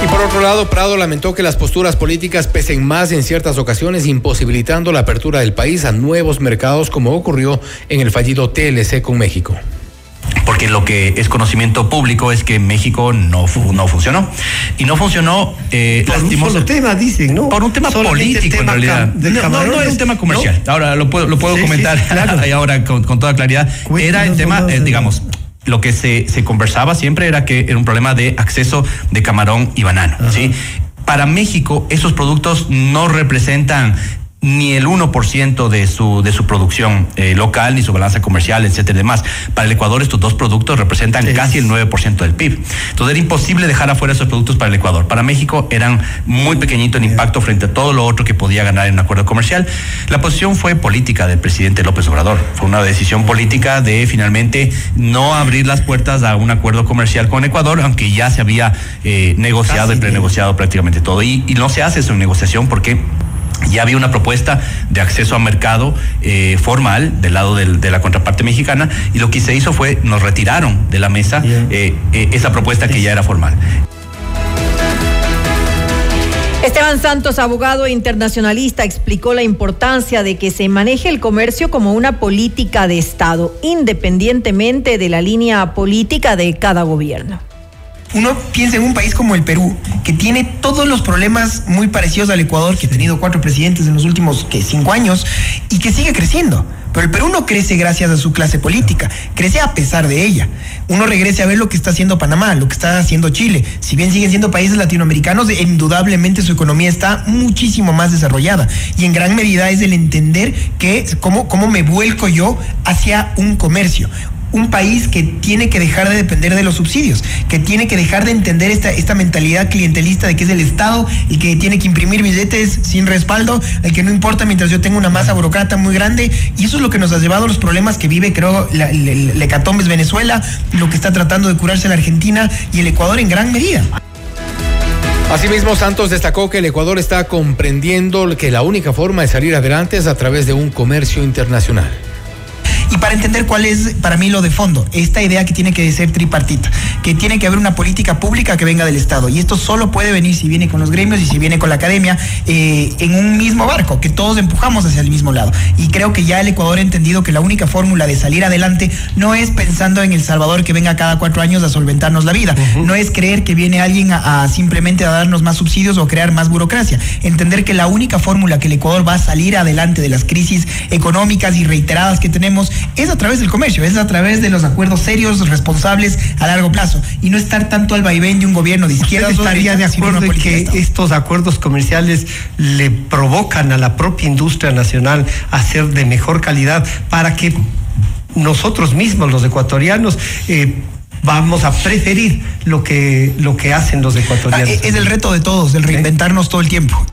Y por otro lado, Prado lamentó que las posturas políticas pesen más en ciertas ocasiones, imposibilitando la apertura del país a nuevos mercados, como ocurrió en el fallido TLC con México.
Porque lo que es conocimiento público es que México no, fu- no funcionó. Y no funcionó, eh,
Por un solo tema, dicen, ¿no?
Por un tema
Solamente el
político,
tema
en realidad. No, no, no es un tema comercial. Ahora lo puedo, lo puedo
Sí, sí,
comentar
claro.
ahí ahora con, con toda claridad. Era el tema, eh,
eh.
digamos, lo que se, se conversaba siempre era que era un problema de acceso de camarón y banano. ¿sí? Para México, esos productos no representan ni el 1% de su, de su producción eh, local, ni su balanza comercial, etcétera, y demás. Para el Ecuador, estos dos productos representan casi el 9% del PIB. Entonces era imposible dejar afuera esos productos para el Ecuador. Para México eran muy pequeñito en impacto frente a todo lo otro que podía ganar en un acuerdo comercial. La posición fue política del presidente López Obrador. Fue una decisión política de finalmente no abrir las puertas a un acuerdo comercial con Ecuador, aunque ya se había eh, negociado y prenegociado prácticamente todo. Y, y no se hace en negociación porque ya había una propuesta de acceso a mercado eh, formal del lado del- de la contraparte mexicana y lo que se hizo fue nos retiraron de la mesa eh, eh, esa propuesta que ya era formal.
Esteban Santos, abogado e internacionalista, explicó la importancia de que se maneje el comercio como una política de Estado, independientemente de la línea política de cada gobierno.
Uno piensa en un país como el Perú, que tiene todos los problemas muy parecidos al Ecuador, que ha tenido cuatro presidentes en los últimos cinco años y que sigue creciendo. Pero el Perú no crece gracias a su clase política, crece a pesar de ella. Uno regrese a ver lo que está haciendo Panamá, lo que está haciendo Chile. Si bien siguen siendo países latinoamericanos, indudablemente su economía está muchísimo más desarrollada. Y en gran medida es el entender que cómo, cómo me vuelco yo hacia un comercio un país que tiene que dejar de depender de los subsidios, que tiene que dejar de entender esta, esta mentalidad clientelista de que es el Estado el que tiene que imprimir billetes sin respaldo, el que no importa mientras yo tengo una masa burocrata muy grande. Y eso es lo que nos ha llevado a los problemas que vive, creo, la, Venezuela, lo que está tratando de curarse la Argentina y el Ecuador en gran medida.
Asimismo, Santos destacó que el Ecuador está comprendiendo que la única forma de salir adelante es a través de un comercio internacional
y para entender cuál es para mí lo de fondo, esta idea que tiene que ser tripartita, que tiene que haber una política pública que venga del Estado. Y esto solo puede venir si viene con los gremios y si viene con la academia eh, en un mismo barco, que todos empujamos hacia el mismo lado. Y creo que ya el Ecuador ha entendido que la única fórmula de salir adelante no es pensando en El Salvador que venga cada cuatro años a solventarnos la vida, no es creer que viene alguien a, simplemente a darnos más subsidios o crear más burocracia. Entender que la única fórmula que el Ecuador va a salir adelante de las crisis económicas y reiteradas que tenemos es a través del comercio, es a través de los acuerdos serios, responsables a largo plazo y no estar tanto al vaivén de un gobierno de izquierda.
¿Usted estaría de acuerdo en que estos acuerdos comerciales le provocan a la propia industria nacional a ser de mejor calidad para que nosotros mismos, los ecuatorianos, eh, vamos a preferir lo que, lo que hacen los ecuatorianos. Ah,
es el reto de todos, el reinventarnos todo el tiempo.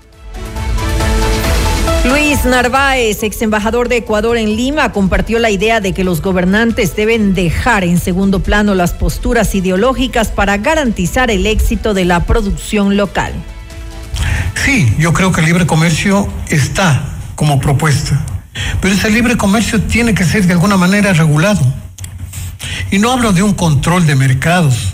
Luis Narváez, ex embajador de Ecuador en Lima, compartió la idea de que los gobernantes deben dejar en segundo plano las posturas ideológicas para garantizar el éxito de la producción local.
Sí, yo creo que el libre comercio está como propuesta, pero ese libre comercio tiene que ser de alguna manera regulado. Y no hablo de un control de mercados,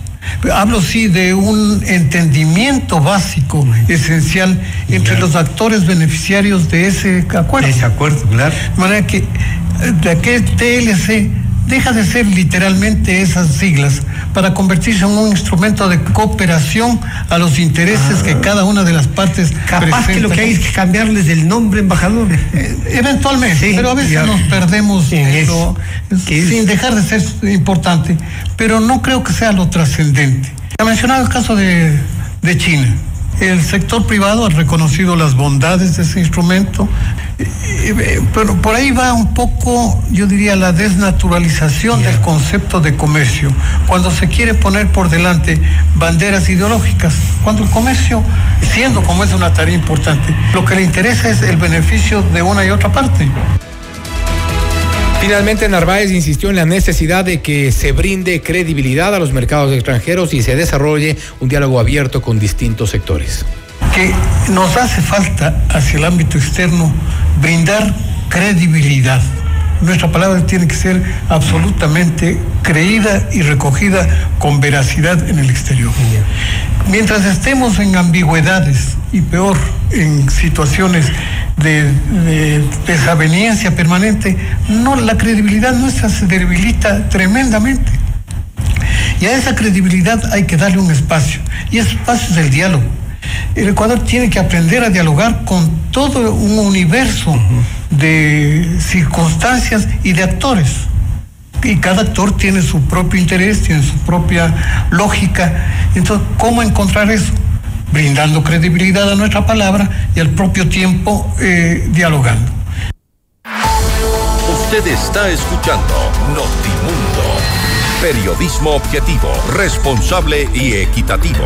Hablo sí de un entendimiento básico, esencial, entre los actores beneficiarios de ese acuerdo.
Ese acuerdo, claro.
De manera que, de que TLC deja de ser literalmente esas siglas para convertirse en un instrumento de cooperación a los intereses que cada una de las partes
capaz que lo que hay es que cambiarles el nombre embajador.
Eh, eventualmente pero a veces nos perdemos eso, sin dejar de ser importante pero no creo que sea lo trascendente. Ha mencionado el caso de, de China el sector privado ha reconocido las bondades de ese instrumento, pero por ahí va un poco, yo diría, la desnaturalización del concepto de comercio, cuando se quiere poner por delante banderas ideológicas, cuando el comercio, siendo como es una tarea importante, lo que le interesa es el beneficio de una y otra parte.
Finalmente, Narváez insistió en la necesidad de que se brinde credibilidad a los mercados extranjeros y se desarrolle un diálogo abierto con distintos sectores.
Que nos hace falta hacia el ámbito externo brindar credibilidad. Nuestra palabra tiene que ser absolutamente creída y recogida con veracidad en el exterior. Mientras estemos en ambigüedades y peor en situaciones de, desaveniencia permanente, no, la credibilidad nuestra se debilita tremendamente. Y a esa credibilidad hay que darle un espacio. Y ese espacio es el diálogo. El Ecuador tiene que aprender a dialogar con todo un universo de circunstancias y de actores. Y cada actor tiene su propio interés, tiene su propia lógica. Entonces, ¿cómo encontrar eso? Brindando credibilidad a nuestra palabra y al propio tiempo eh, dialogando.
Usted está escuchando Notimundo, periodismo objetivo, responsable y equitativo.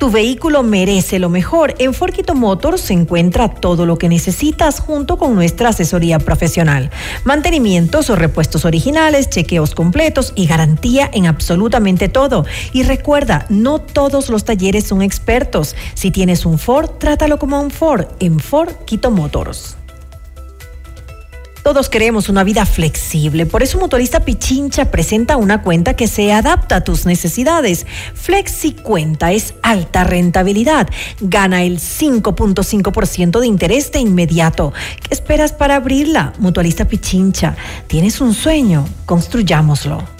Tu vehículo merece lo mejor. En Forquito Motors se encuentra todo lo que necesitas junto con nuestra asesoría profesional. Mantenimientos o repuestos originales, chequeos completos y garantía en absolutamente todo. Y recuerda, no todos los talleres son expertos. Si tienes un Ford, trátalo como un Ford en Ford Quito Motors. Todos queremos una vida flexible, por eso Motorista Pichincha presenta una cuenta que se adapta a tus necesidades. Flexi Cuenta es alta rentabilidad, gana el 5.5% de interés de inmediato. ¿Qué esperas para abrirla? Mutualista Pichincha, ¿tienes un sueño? Construyámoslo.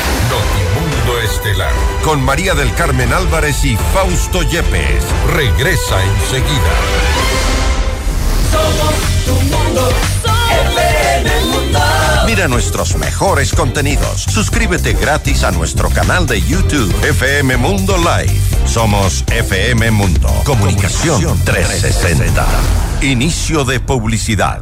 Estelar. Con María del Carmen Álvarez y Fausto Yepes. Regresa enseguida.
Somos tu Mundo.
Mira nuestros mejores contenidos. Suscríbete gratis a nuestro canal de YouTube FM Mundo Live. Somos FM Mundo. Comunicación 360. Inicio de publicidad.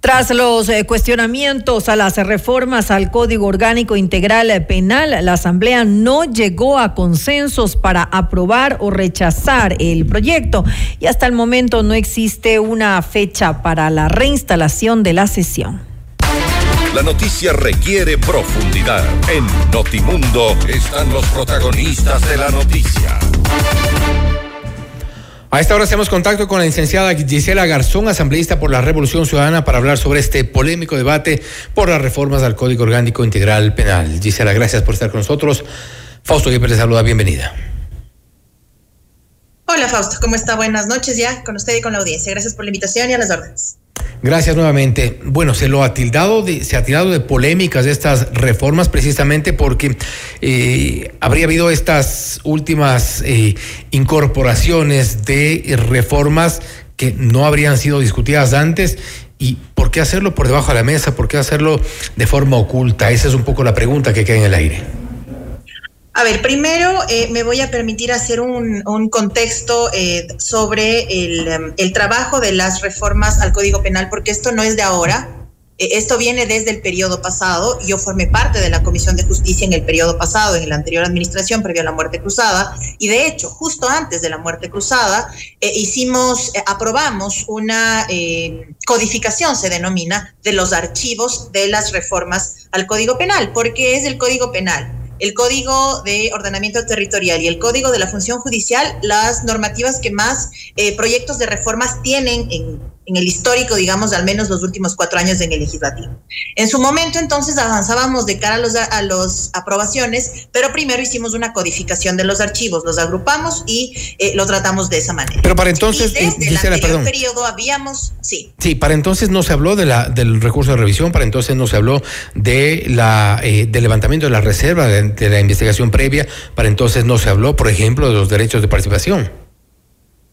Tras los eh, cuestionamientos a las reformas al Código Orgánico Integral Penal, la Asamblea no llegó a consensos para aprobar o rechazar el proyecto y hasta el momento no existe una fecha para la reinstalación de la sesión.
La noticia requiere profundidad. En Notimundo están los protagonistas de la noticia.
A esta hora hacemos contacto con la licenciada Gisela Garzón, asambleísta por la Revolución Ciudadana, para hablar sobre este polémico debate por las reformas al Código Orgánico Integral Penal. Gisela, gracias por estar con nosotros. Fausto Guipер le saluda, bienvenida.
Hola Fausto, ¿cómo está? Buenas noches ya con usted y con la audiencia. Gracias por la invitación y a las órdenes.
Gracias nuevamente. Bueno, se lo ha tildado de, se ha tirado de polémicas estas reformas precisamente porque eh, habría habido estas últimas eh, incorporaciones de reformas que no habrían sido discutidas antes y por qué hacerlo por debajo de la mesa, por qué hacerlo de forma oculta. Esa es un poco la pregunta que queda en el aire.
A ver, primero eh, me voy a permitir hacer un, contexto eh, sobre el, um, el, trabajo de las reformas al Código Penal, porque esto no es de ahora. Eh, esto viene desde el periodo pasado. Yo formé parte de la Comisión de Justicia en el periodo pasado, en la anterior administración, previo a la muerte cruzada. Y de hecho, justo antes de la muerte cruzada, hicimos, aprobamos una codificación, se denomina, de los archivos de las reformas al Código Penal, porque es el Código Penal el Código de Ordenamiento Territorial y el Código de la Función Judicial las normativas que más eh, proyectos de reformas tienen en, en, el histórico, digamos, de al menos los últimos cuatro años en el legislativo. En su momento, entonces, avanzábamos de cara a los, a los aprobaciones, pero primero hicimos una codificación de los archivos, los agrupamos y eh, lo tratamos de esa manera.
Pero para entonces,
y desde
Gisela,
el
perdón.
periodo habíamos, sí.
Sí, para entonces no se habló de la, del recurso de revisión, para entonces no se habló de la, eh, del levantamiento de la reserva, de, de la investigación previa, para entonces no se habló, por ejemplo, de los derechos de participación.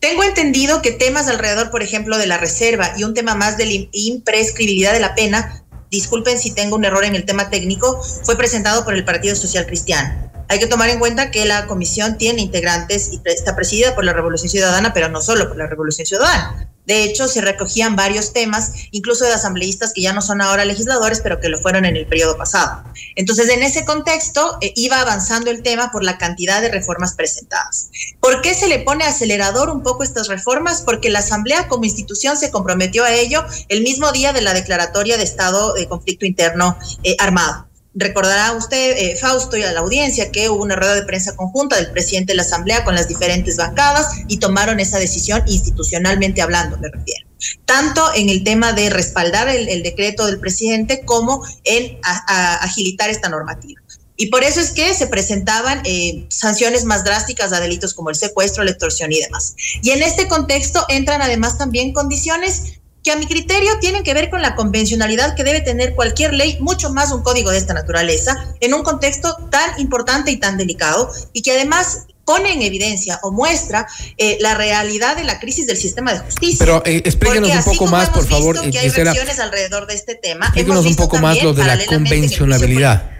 Tengo entendido que temas alrededor, por ejemplo, de la reserva y un tema más de la imprescribilidad de la pena, disculpen si tengo un error en el tema técnico, fue presentado por el Partido Social Cristiano. Hay que tomar en cuenta que la comisión tiene integrantes y está presidida por la Revolución Ciudadana, pero no solo por la Revolución Ciudadana. De hecho, se recogían varios temas, incluso de asambleístas que ya no son ahora legisladores, pero que lo fueron en el periodo pasado. Entonces, en ese contexto, eh, iba avanzando el tema por la cantidad de reformas presentadas. ¿Por qué se le pone acelerador un poco estas reformas? Porque la Asamblea como institución se comprometió a ello el mismo día de la declaratoria de estado de conflicto interno eh, armado. Recordará usted, eh, Fausto, y a la audiencia que hubo una rueda de prensa conjunta del presidente de la Asamblea con las diferentes bancadas y tomaron esa decisión institucionalmente hablando, me refiero. Tanto en el tema de respaldar el, decreto del presidente como en agilitar esta normativa. Y por eso es que se presentaban eh, sanciones más drásticas a delitos como el secuestro, la extorsión y demás. Y en este contexto entran además también condiciones que a mi criterio tienen que ver con la convencionalidad que debe tener cualquier ley, mucho más un código de esta naturaleza, en un contexto tan importante y tan delicado, y que además pone en evidencia o muestra eh, la realidad de la crisis del sistema de justicia.
Pero eh, explíquenos un poco más, por favor.
Que hay versiones alrededor de este tema.
Explíquenos un poco más lo de la convencionalidad.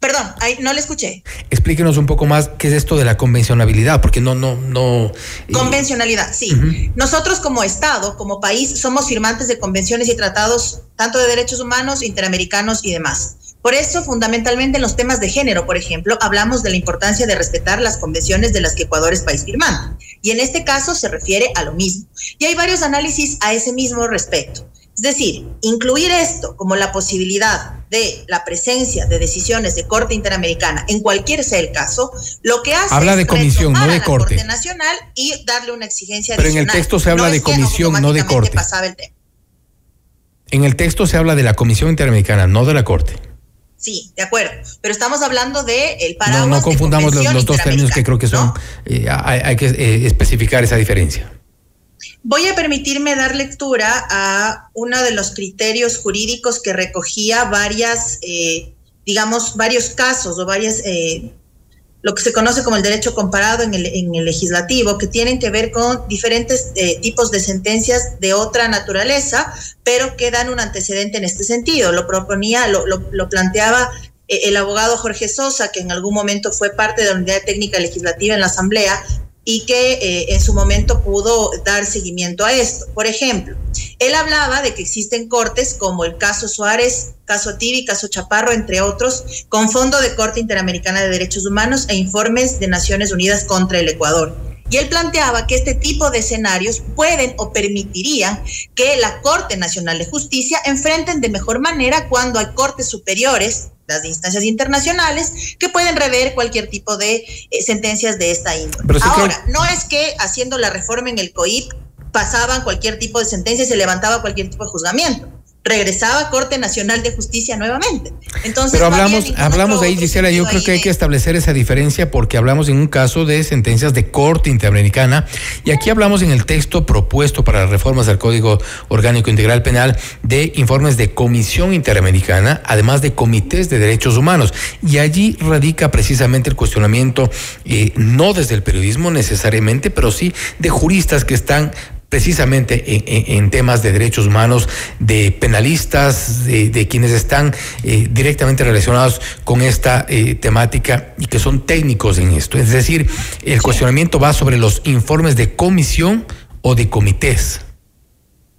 Perdón, no le escuché.
Explíquenos un poco más qué es esto de la convencionalidad, porque no, no, no.
Eh, Convencionalidad, sí. Nosotros como Estado, como país, somos firmantes de convenciones y tratados tanto de derechos humanos, interamericanos y demás. Por eso, fundamentalmente en los temas de género, por ejemplo, hablamos de la importancia de respetar las convenciones de las que Ecuador es país firmante. Y en este caso se refiere a lo mismo. Y hay varios análisis a ese mismo respecto. Es decir, incluir esto como la posibilidad de la presencia de decisiones de Corte Interamericana en cualquier sea el caso, lo que hace
habla de comisión, no de corte.
Nacional y darle una exigencia
Pero en el texto se habla de comisión, no de corte. En el texto se habla de la Comisión Interamericana, no de la Corte.
Sí, de acuerdo. Pero estamos hablando de el paraguas.
No, no confundamos los, dos términos que creo que son. Eh, hay, que eh, especificar esa diferencia.
Voy a permitirme dar lectura a uno de los criterios jurídicos que recogía varias, eh, digamos, varios casos o varias, eh, lo que se conoce como el derecho comparado en el, en el legislativo, que tienen que ver con diferentes eh, tipos de sentencias de otra naturaleza, pero que dan un antecedente en este sentido. Lo proponía, lo, lo, lo planteaba el abogado Jorge Sosa, que en algún momento fue parte de la unidad técnica legislativa en la Asamblea, y que eh, en su momento pudo dar seguimiento a esto. Por ejemplo, él hablaba de que existen cortes como el caso Suárez, caso Tibi, caso Chaparro, entre otros, con fondo de Corte Interamericana de Derechos Humanos e informes de Naciones Unidas contra el Ecuador. Y él planteaba que este tipo de escenarios pueden o permitirían que la Corte Nacional de Justicia enfrenten de mejor manera cuando hay cortes superiores las instancias internacionales que pueden rever cualquier tipo de eh, sentencias de esta índole. Ahora, no es que haciendo la reforma en el COIP pasaban cualquier tipo de sentencia y se levantaba cualquier tipo de juzgamiento regresaba a Corte Nacional de Justicia nuevamente. Entonces,
Pero hablamos, hablamos de ahí, Gisela, yo creo que hay que establecer esa diferencia porque hablamos en un caso de sentencias de Corte Interamericana y aquí hablamos en el texto propuesto para las reformas del Código Orgánico Integral Penal de informes de Comisión Interamericana, además de comités de derechos humanos. Y allí radica precisamente el cuestionamiento, eh, no desde el periodismo necesariamente, pero sí de juristas que están precisamente en, temas de derechos humanos, de penalistas, de, quienes están eh, directamente relacionados con esta eh, temática y que son técnicos en esto. Es decir, el cuestionamiento va sobre los informes de comisión o de comités.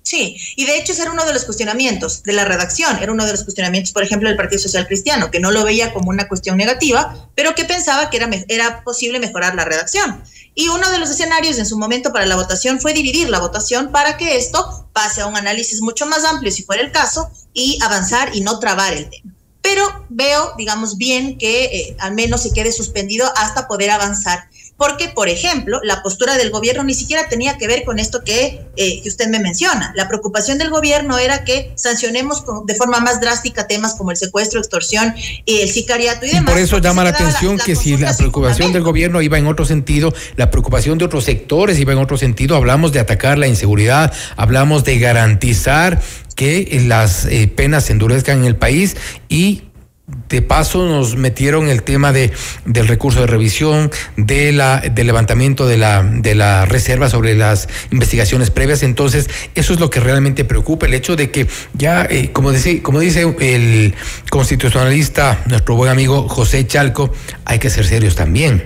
Sí, y de hecho ese era uno de los cuestionamientos de la redacción, era uno de los cuestionamientos, por ejemplo, del Partido Social Cristiano, que no lo veía como una cuestión negativa, pero que pensaba que era, era posible mejorar la redacción. Y uno de los escenarios en su momento para la votación fue dividir la votación para que esto pase a un análisis mucho más amplio, si fuera el caso, y avanzar y no trabar el tema. Pero veo, digamos, bien que eh, al menos se quede suspendido hasta poder avanzar porque, por ejemplo, la postura del gobierno ni siquiera tenía que ver con esto que, eh, que usted me menciona. La preocupación del gobierno era que sancionemos de forma más drástica temas como el secuestro, extorsión y el sicariato y demás.
por eso llama la atención que si la preocupación del gobierno iba en otro sentido, la preocupación de otros sectores iba en otro sentido, hablamos de atacar la inseguridad, hablamos de garantizar que las eh, penas se endurezcan en el país y de paso nos metieron el tema de del recurso de revisión, de la del levantamiento de la de la reserva sobre las investigaciones previas. Entonces, eso es lo que realmente preocupa, el hecho de que ya, eh, como dice, como dice el constitucionalista, nuestro buen amigo José Chalco, hay que ser serios también.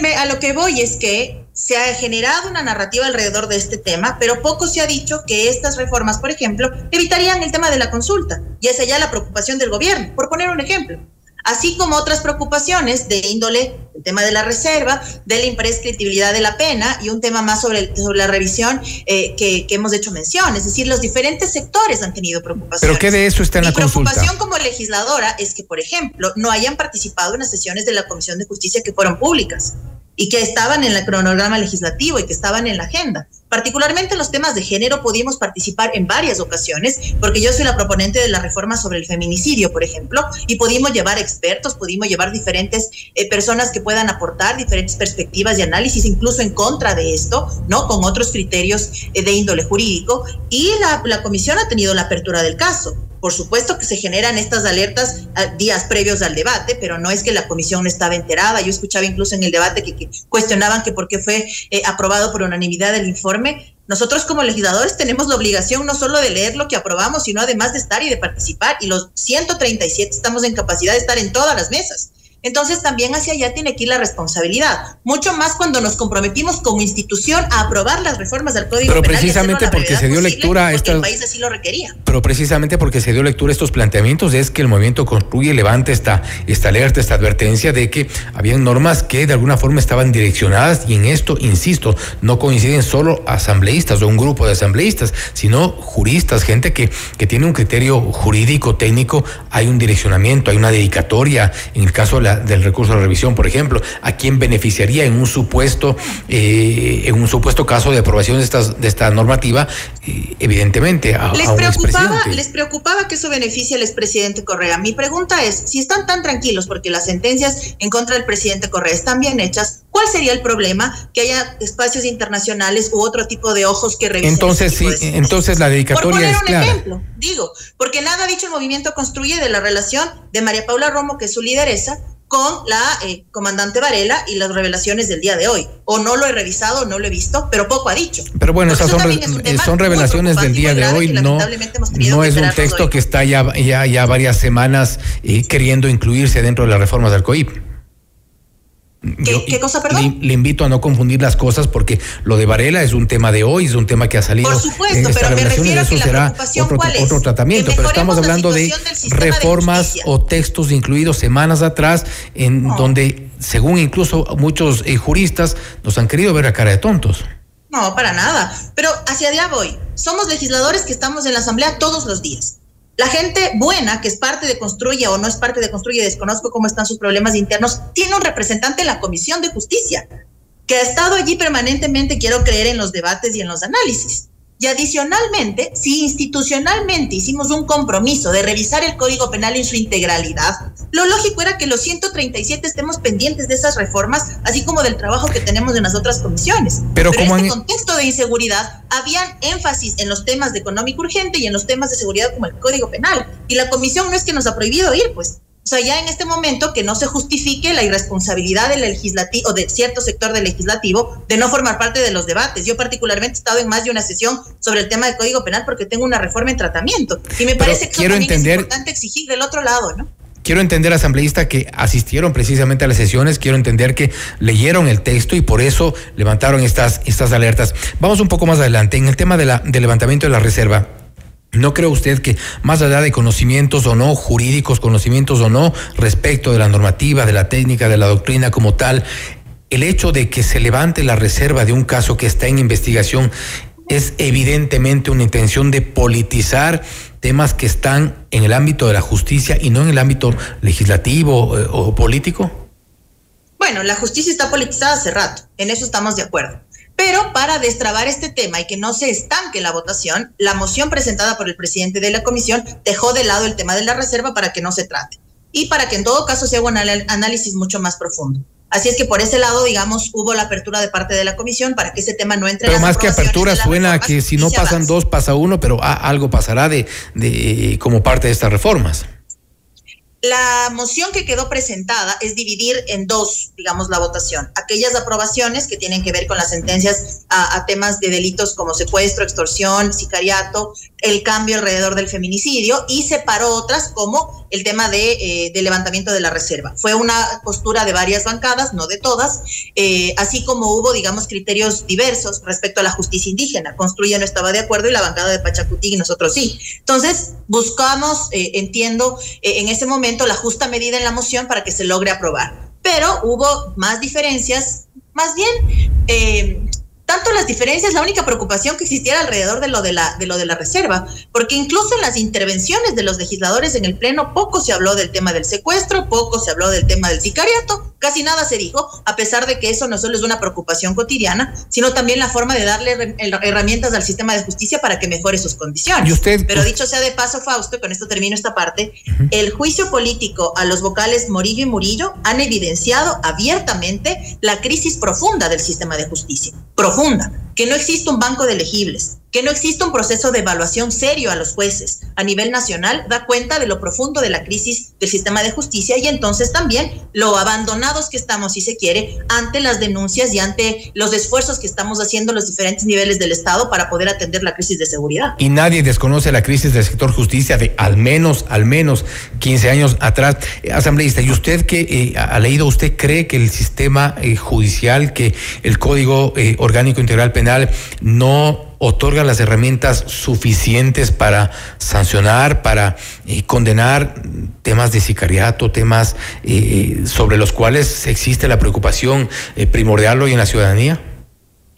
Me, a lo que voy es que se ha generado una narrativa alrededor de este tema, pero poco se ha dicho que estas reformas, por ejemplo, evitarían el tema de la consulta. Y esa ya la preocupación del gobierno, por poner un ejemplo así como otras preocupaciones de índole, el tema de la reserva, de la imprescriptibilidad de la pena y un tema más sobre, sobre la revisión eh, que, hemos hecho mención. Es decir, los diferentes sectores han tenido preocupaciones.
¿Pero qué de eso está en la consulta?
Mi preocupación como legisladora es que, por ejemplo, no hayan participado en las sesiones de la Comisión de Justicia que fueron públicas y que estaban en el cronograma legislativo y que estaban en la agenda. Particularmente en los temas de género pudimos participar en varias ocasiones, porque yo soy la proponente de la reforma sobre el feminicidio, por ejemplo, y pudimos llevar expertos, pudimos llevar diferentes eh, personas que puedan aportar diferentes perspectivas y análisis, incluso en contra de esto, ¿no? Con otros criterios eh, de índole jurídico, y la, la comisión ha tenido la apertura del caso. Por supuesto que se generan estas alertas ah, días previos al debate, pero no es que la comisión no estaba enterada. Yo escuchaba incluso en el debate que, cuestionaban que por qué fue eh, aprobado por unanimidad el informe. Nosotros como legisladores tenemos la obligación no solo de leer lo que aprobamos, sino además de estar y de participar. Y los 137 estamos en capacidad de estar en todas las mesas. Entonces también hacia allá tiene que ir la responsabilidad, mucho más cuando nos comprometimos como institución a aprobar las reformas del Código
Pero precisamente porque se dio lectura a esta
el país así lo requería.
Pero precisamente porque se dio lectura a estos planteamientos es que el movimiento construye levanta esta esta alerta, esta advertencia de que habían normas que de alguna forma estaban direccionadas y en esto insisto, no coinciden solo asambleístas o un grupo de asambleístas, sino juristas, gente que que tiene un criterio jurídico, técnico, hay un direccionamiento, hay una dedicatoria en el caso de la del recurso de revisión, por ejemplo, a quién beneficiaría en un supuesto, eh, en un supuesto caso de aprobación de, estas, de esta normativa, eh, evidentemente a,
les preocupaba, Les preocupaba que eso beneficie al expresidente Correa. Mi pregunta es, si están tan tranquilos porque las sentencias en contra del presidente Correa están bien hechas, ¿cuál sería el problema que haya espacios internacionales u otro tipo de ojos que revisen?
Entonces, sí, entonces la dedicatoria Por poner
un ejemplo, digo, porque nada ha dicho el movimiento construye de la relación de María Paula Romo, que es su lideresa, con la eh, comandante Varela y las revelaciones del día de hoy. O no lo he revisado, no lo he visto, pero poco ha dicho.
Pero bueno, esas son, son revelaciones del día de hoy, no, no es un texto que está ya, ya, ya varias semanas eh, queriendo incluirse dentro de las reformas del COIP.
¿Qué, cosa, perdón?
Le, invito a no confundir las cosas porque lo de Varela es un tema de hoy, es un tema que ha salido.
Por supuesto, pero me refiero a que la será
otro, otro tratamiento. Pero estamos hablando de reformas o textos incluidos semanas atrás en donde, según incluso muchos eh, juristas, nos han querido ver a cara de tontos.
No, para nada. Pero hacia allá voy. Somos legisladores que estamos en la Asamblea todos los días. La gente buena, que es parte de Construye o no es parte de Construye, desconozco cómo están sus problemas internos, tiene un representante en la Comisión de Justicia, que ha estado allí permanentemente, quiero creer, en los debates y en los análisis. Y adicionalmente, si institucionalmente hicimos un compromiso de revisar el Código Penal en su integralidad, lo lógico era que los 137 estemos pendientes de esas reformas, así como del trabajo que tenemos en las otras comisiones.
Pero, en
este contexto de inseguridad, habían énfasis en los temas de económico urgente y en los temas de seguridad como el Código Penal. Y la comisión no es que nos ha prohibido ir, pues o sea, ya en este momento que no se justifique la irresponsabilidad del legislativo o de cierto sector del legislativo de no formar parte de los debates. Yo particularmente he estado en más de una sesión sobre el tema del Código Penal porque tengo una reforma en tratamiento y me parece que
quiero entender,
es importante exigir del otro lado, ¿no?
Quiero entender, asambleísta, que asistieron precisamente a las sesiones, quiero entender que leyeron el texto y por eso levantaron estas, estas alertas. Vamos un poco más adelante. En el tema de la, del levantamiento de la reserva, ¿No cree usted que más allá de conocimientos o no jurídicos, conocimientos o no respecto de la normativa, de la técnica, de la doctrina como tal, el hecho de que se levante la reserva de un caso que está en investigación es evidentemente una intención de politizar temas que están en el ámbito de la justicia y no en el ámbito legislativo eh, o político?
Bueno, la justicia está politizada hace rato, en eso estamos de acuerdo. Pero para destrabar este tema y que no se estanque la votación, la moción presentada por el presidente de la comisión dejó de lado el tema de la reserva para que no se trate y para que en todo caso se haga un análisis mucho más profundo. Así es que por ese lado, digamos, hubo la apertura de parte de la comisión para que ese tema no entre.
Pero más que apertura suena que si no pasan dos pasa uno, pero algo pasará de, de como parte de estas reformas.
La moción que quedó presentada es dividir en dos, digamos, la votación. Aquellas aprobaciones que tienen que ver con las sentencias a, temas de delitos como secuestro, extorsión, sicariato, el cambio alrededor del feminicidio y separó otras como el tema de, eh, de levantamiento de la reserva. Fue una postura de varias bancadas, no de todas, eh, así como hubo, digamos, criterios diversos respecto a la justicia indígena. Construya no estaba de acuerdo y la bancada de Pachacutí y nosotros sí. Entonces, buscamos, eh, entiendo, eh, en ese momento la justa medida en la moción para que se logre aprobar. Pero hubo más diferencias, más bien eh, tanto las diferencias, la única preocupación que existiera alrededor de lo de la de lo de la reserva, porque incluso en las intervenciones de los legisladores en el pleno poco se habló del tema del secuestro, poco se habló del tema del sicariato, casi nada se dijo, a pesar de que eso no solo es una preocupación cotidiana, sino también la forma de darle herramientas al sistema de justicia para que mejore sus condiciones.
¿Y usted,
Pero dicho sea de paso, Fausto, y con esto termino esta parte, el juicio político a los vocales Morillo y Murillo han evidenciado abiertamente la crisis profunda del sistema de justicia. Profunda. Que no existe un banco de elegibles, que no existe un proceso de evaluación serio a los jueces a nivel nacional, da cuenta de lo profundo de la crisis del sistema de justicia y entonces también lo abandonados que estamos, si se quiere, ante las denuncias y ante los esfuerzos que estamos haciendo los diferentes niveles del Estado para poder atender la crisis de seguridad.
Y nadie desconoce la crisis del sector justicia de al menos, al menos 15 años atrás. Eh, asambleísta, ¿y usted qué eh, ha leído, usted cree que el sistema eh, judicial, que el Código eh, Orgánico Integral Penal no otorga las herramientas suficientes para sancionar, para eh, condenar temas de sicariato, temas eh, sobre los cuales existe la preocupación eh, primordial hoy en la ciudadanía?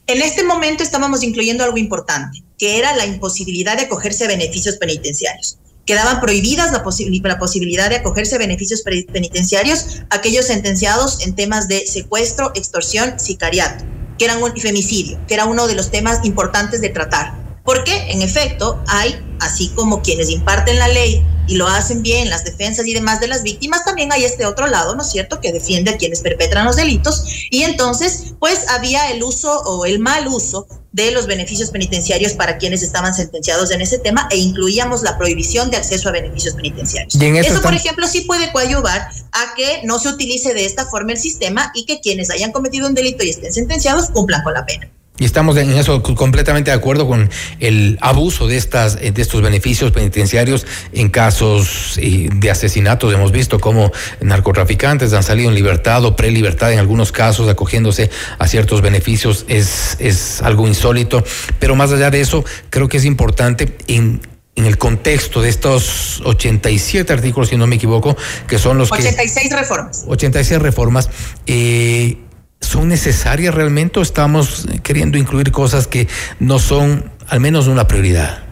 En este momento estábamos incluyendo algo importante, que era la imposibilidad de acogerse a beneficios penitenciarios. Quedaban prohibidas la, la posibilidad de acogerse a beneficios penitenciarios aquellos sentenciados en temas de secuestro, extorsión, sicariato que eran un femicidio, que era uno de los temas importantes de tratar. Porque, en efecto, hay, así como quienes imparten la ley y lo hacen bien, las defensas y demás de las víctimas, también hay este otro lado, ¿no es cierto?, que defiende a quienes perpetran los delitos. Y entonces, pues había el uso o el mal uso de los beneficios penitenciarios para quienes estaban sentenciados en ese tema e incluíamos la prohibición de acceso a beneficios penitenciarios. Eso, por ejemplo, sí puede coadyuvar a que no se utilice de esta forma el sistema y que quienes hayan cometido un delito y estén sentenciados cumplan con la pena.
Y estamos en eso completamente de acuerdo con el abuso de estas eh, de estos beneficios penitenciarios en casos eh, de asesinatos. Hemos visto cómo narcotraficantes han salido en libertad o prelibertad en algunos casos acogiéndose a ciertos beneficios. Es, es algo insólito. Pero más allá de eso, creo que es importante en en el contexto de estos 87 artículos, si no me equivoco, que son los que
86 reformas.
86 reformas, eh, ¿son necesarias realmente o estamos queriendo incluir cosas que no son al menos una prioridad?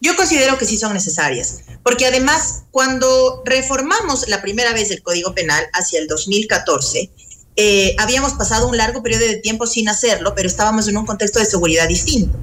Yo considero que sí son necesarias, porque además cuando reformamos la primera vez el Código Penal hacia el 2014, eh, habíamos pasado un largo periodo de tiempo sin hacerlo, pero estábamos en un contexto de seguridad distinto.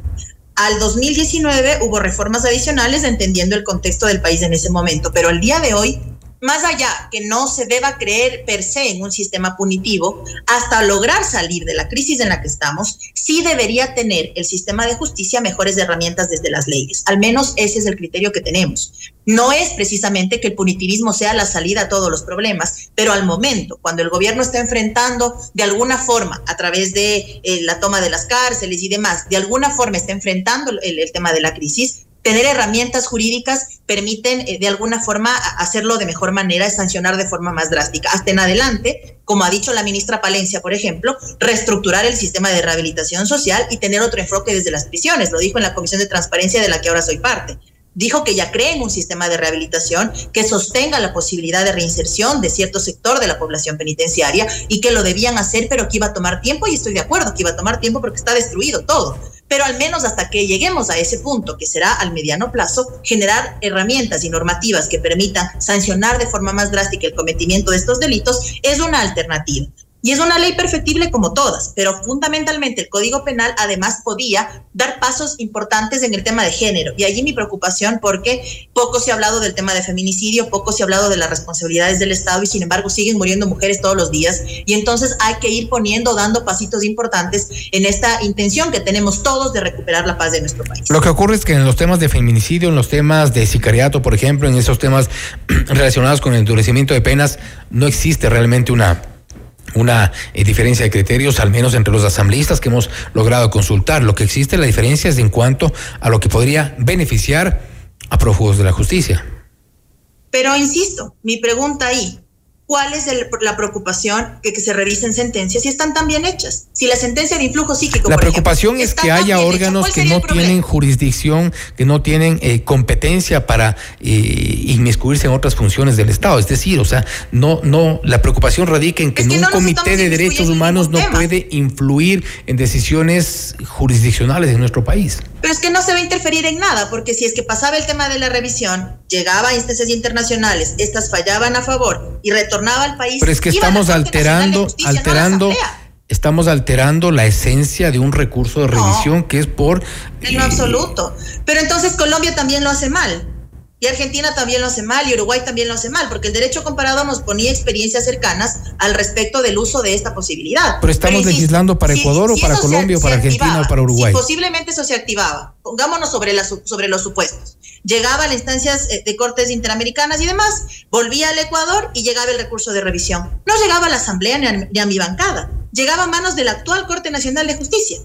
Al 2019 hubo reformas adicionales entendiendo el contexto del país en ese momento, pero al día de hoy, más allá que no se deba creer per se en un sistema punitivo, hasta lograr salir de la crisis en la que estamos, sí debería tener el sistema de justicia mejores herramientas desde las leyes. Al menos ese es el criterio que tenemos. No es precisamente que el punitivismo sea la salida a todos los problemas, pero al momento, cuando el gobierno está enfrentando de alguna forma, a través de eh, la toma de las cárceles y demás, de alguna forma está enfrentando el, el tema de la crisis, tener herramientas jurídicas permiten eh, de alguna forma hacerlo de mejor manera, sancionar de forma más drástica. Hasta en adelante, como ha dicho la ministra Palencia, por ejemplo, reestructurar el sistema de rehabilitación social y tener otro enfoque desde las prisiones. Lo dijo en la Comisión de Transparencia de la que ahora soy parte. Dijo que ya cree en un sistema de rehabilitación que sostenga la posibilidad de reinserción de cierto sector de la población penitenciaria y que lo debían hacer, pero que iba a tomar tiempo y estoy de acuerdo que iba a tomar tiempo porque está destruido todo pero al menos hasta que lleguemos a ese punto, que será al mediano plazo, generar herramientas y normativas que permitan sancionar de forma más drástica el cometimiento de estos delitos es una alternativa. Y es una ley perfectible como todas, pero fundamentalmente el Código Penal además podía dar pasos importantes en el tema de género. Y allí mi preocupación porque poco se ha hablado del tema de feminicidio, poco se ha hablado de las responsabilidades del Estado y sin embargo siguen muriendo mujeres todos los días. Y entonces hay que ir poniendo, dando pasitos importantes en esta intención que tenemos todos de recuperar la paz de nuestro país.
Lo que ocurre es que en los temas de feminicidio, en los temas de sicariato, por ejemplo, en esos temas relacionados con el endurecimiento de penas, no existe realmente una una eh, diferencia de criterios, al menos entre los asambleístas que hemos logrado consultar. Lo que existe, la diferencia es en cuanto a lo que podría beneficiar a prófugos de la justicia.
Pero insisto, mi pregunta ahí, ¿Cuál es el, la preocupación de que se revisen sentencias si están tan bien hechas? Si la sentencia de influjo psíquico.
La preocupación ejemplo, es que haya órganos que no tienen jurisdicción, que no tienen eh, competencia para eh, inmiscuirse en otras funciones del Estado. Es decir, o sea, no, no, la preocupación radica en que, que un no comité de derechos humanos no puede influir en decisiones jurisdiccionales en nuestro país.
Pero es que no se va a interferir en nada, porque si es que pasaba el tema de la revisión, llegaba a instancias internacionales, estas fallaban a favor y retornaba al país.
Pero es que estamos alterando, alterando, no estamos alterando la esencia de un recurso de revisión no, que es por.
En lo eh, absoluto. Pero entonces Colombia también lo hace mal. Y Argentina también lo hace mal y Uruguay también lo hace mal, porque el derecho comparado nos ponía experiencias cercanas al respecto del uso de esta posibilidad.
Pero estamos Pero, legislando para Ecuador si, o para Colombia se, o para Argentina activaba, o para Uruguay.
Si posiblemente eso se activaba. Pongámonos sobre, la, sobre los supuestos. Llegaba a las instancias eh, de cortes interamericanas y demás, volvía al Ecuador y llegaba el recurso de revisión. No llegaba a la Asamblea ni a, ni a mi bancada, llegaba a manos de la actual Corte Nacional de Justicia.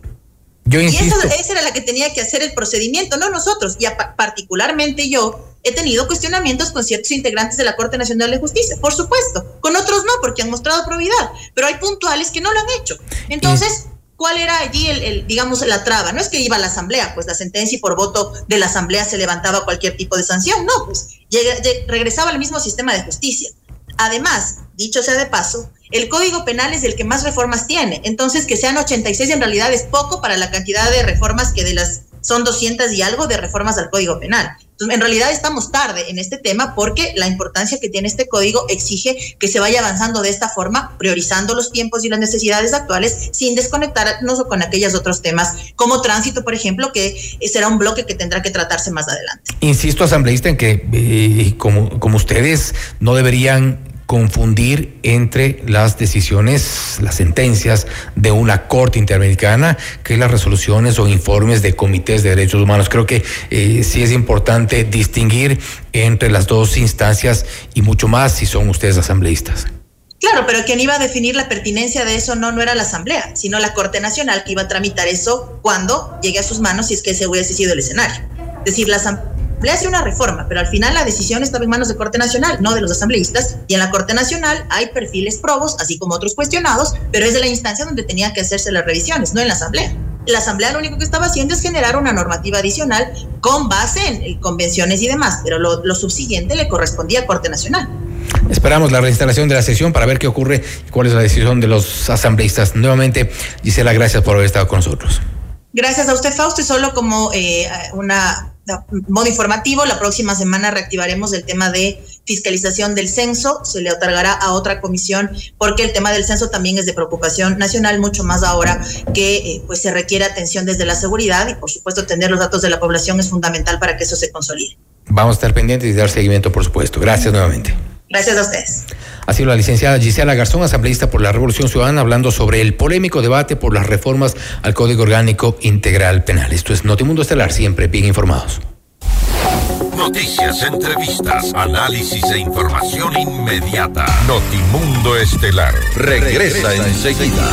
Yo.
Y esa, esa, era la que tenía que hacer el procedimiento, no nosotros. Y a, particularmente yo he tenido cuestionamientos con ciertos integrantes de la Corte Nacional de Justicia, por supuesto. Con otros no, porque han mostrado probidad. Pero hay puntuales que no lo han hecho. Entonces, ¿cuál era allí, el, el, digamos, la traba? No es que iba a la Asamblea, pues la sentencia y por voto de la Asamblea se levantaba cualquier tipo de sanción. No, pues llega, llega, regresaba al mismo sistema de justicia. Además, dicho sea de paso, el Código Penal es el que más reformas tiene. Entonces, que sean 86 en realidad es poco para la cantidad de reformas que de las son 200 y algo de reformas al Código Penal. En realidad estamos tarde en este tema porque la importancia que tiene este código exige que se vaya avanzando de esta forma, priorizando los tiempos y las necesidades actuales sin desconectarnos con aquellos otros temas, como tránsito, por ejemplo, que será un bloque que tendrá que tratarse más adelante.
Insisto, asambleísta, en que eh, como, como ustedes no deberían confundir entre las decisiones, las sentencias de una Corte Interamericana que las resoluciones o informes de comités de derechos humanos. Creo que eh, sí es importante distinguir entre las dos instancias y mucho más si son ustedes asambleístas.
Claro, pero quien iba a definir la pertinencia de eso no, no era la Asamblea, sino la Corte Nacional que iba a tramitar eso cuando llegue a sus manos si es que ese hubiese sido el escenario. Es decir, la Asamblea le hace una reforma, pero al final la decisión estaba en manos de Corte Nacional, no de los asambleístas, y en la Corte Nacional hay perfiles probos, así como otros cuestionados, pero es de la instancia donde tenía que hacerse las revisiones, no en la Asamblea. La Asamblea lo único que estaba haciendo es generar una normativa adicional con base en convenciones y demás, pero lo, lo subsiguiente le correspondía a Corte Nacional.
Esperamos la reinstalación de la sesión para ver qué ocurre y cuál es la decisión de los asambleístas. Nuevamente, Gisela, gracias por haber estado con nosotros.
Gracias a usted, Fausto, y solo como eh, una modo informativo, la próxima semana reactivaremos el tema de fiscalización del censo, se le otorgará a otra comisión porque el tema del censo también es de preocupación nacional, mucho más ahora que eh, pues se requiere atención desde la seguridad y por supuesto tener los datos de la población es fundamental para que eso se consolide.
Vamos a estar pendientes y dar seguimiento, por supuesto. Gracias nuevamente.
Gracias a ustedes.
Ha sido la licenciada Gisela Garzón, asambleísta por la Revolución Ciudadana, hablando sobre el polémico debate por las reformas al Código Orgánico Integral Penal. Esto es Notimundo Estelar, siempre bien informados.
Noticias, entrevistas, análisis e información inmediata. Notimundo Estelar regresa, regresa enseguida.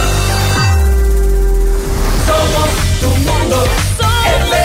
Somos tu mundo, Mundo.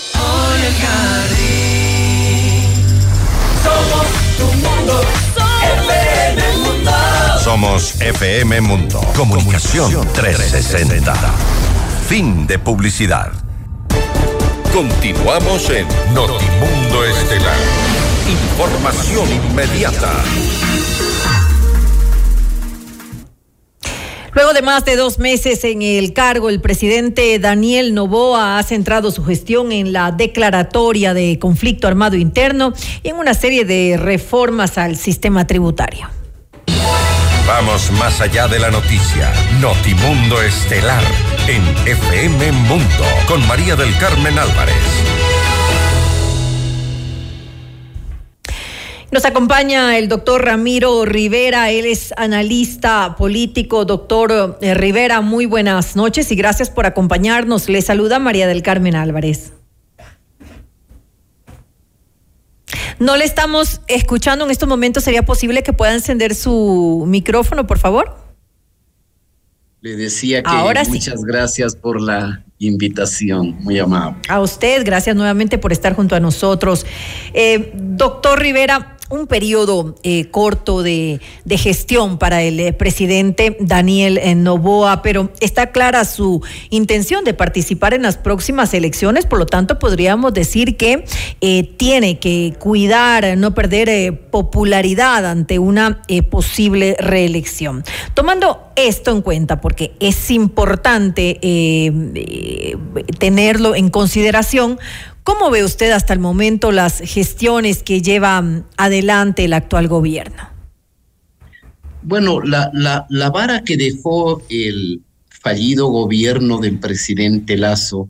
El Jardín. Somos tu mundo. FM Mundo.
Somos FM Mundo. Comunicación 360. Fin de publicidad. Continuamos en Notimundo Estelar. Información inmediata.
Luego de más de dos meses en el cargo, el presidente Daniel Novoa ha centrado su gestión en la declaratoria de conflicto armado interno y en una serie de reformas al sistema tributario.
Vamos más allá de la noticia. Notimundo Estelar en FM Mundo con María del Carmen Álvarez.
Nos acompaña el doctor Ramiro Rivera, él es analista político. Doctor eh, Rivera, muy buenas noches y gracias por acompañarnos. Le saluda María del Carmen Álvarez. No le estamos escuchando en estos momentos. ¿Sería posible que pueda encender su micrófono, por favor?
Le decía que
Ahora sí.
muchas gracias por la invitación, muy amable.
A usted, gracias nuevamente por estar junto a nosotros. Eh, doctor Rivera, un periodo eh, corto de, gestión para el eh, presidente Daniel eh, Novoa, pero está clara su intención de participar en las próximas elecciones, por lo tanto podríamos decir que eh, tiene que cuidar, no perder popularidad ante una posible reelección. Tomando esto en cuenta, porque es importante tenerlo en consideración, ¿Cómo ve usted hasta el momento las gestiones que lleva mm, adelante el actual gobierno?
Bueno, la, la, vara que dejó el fallido gobierno del presidente Lazo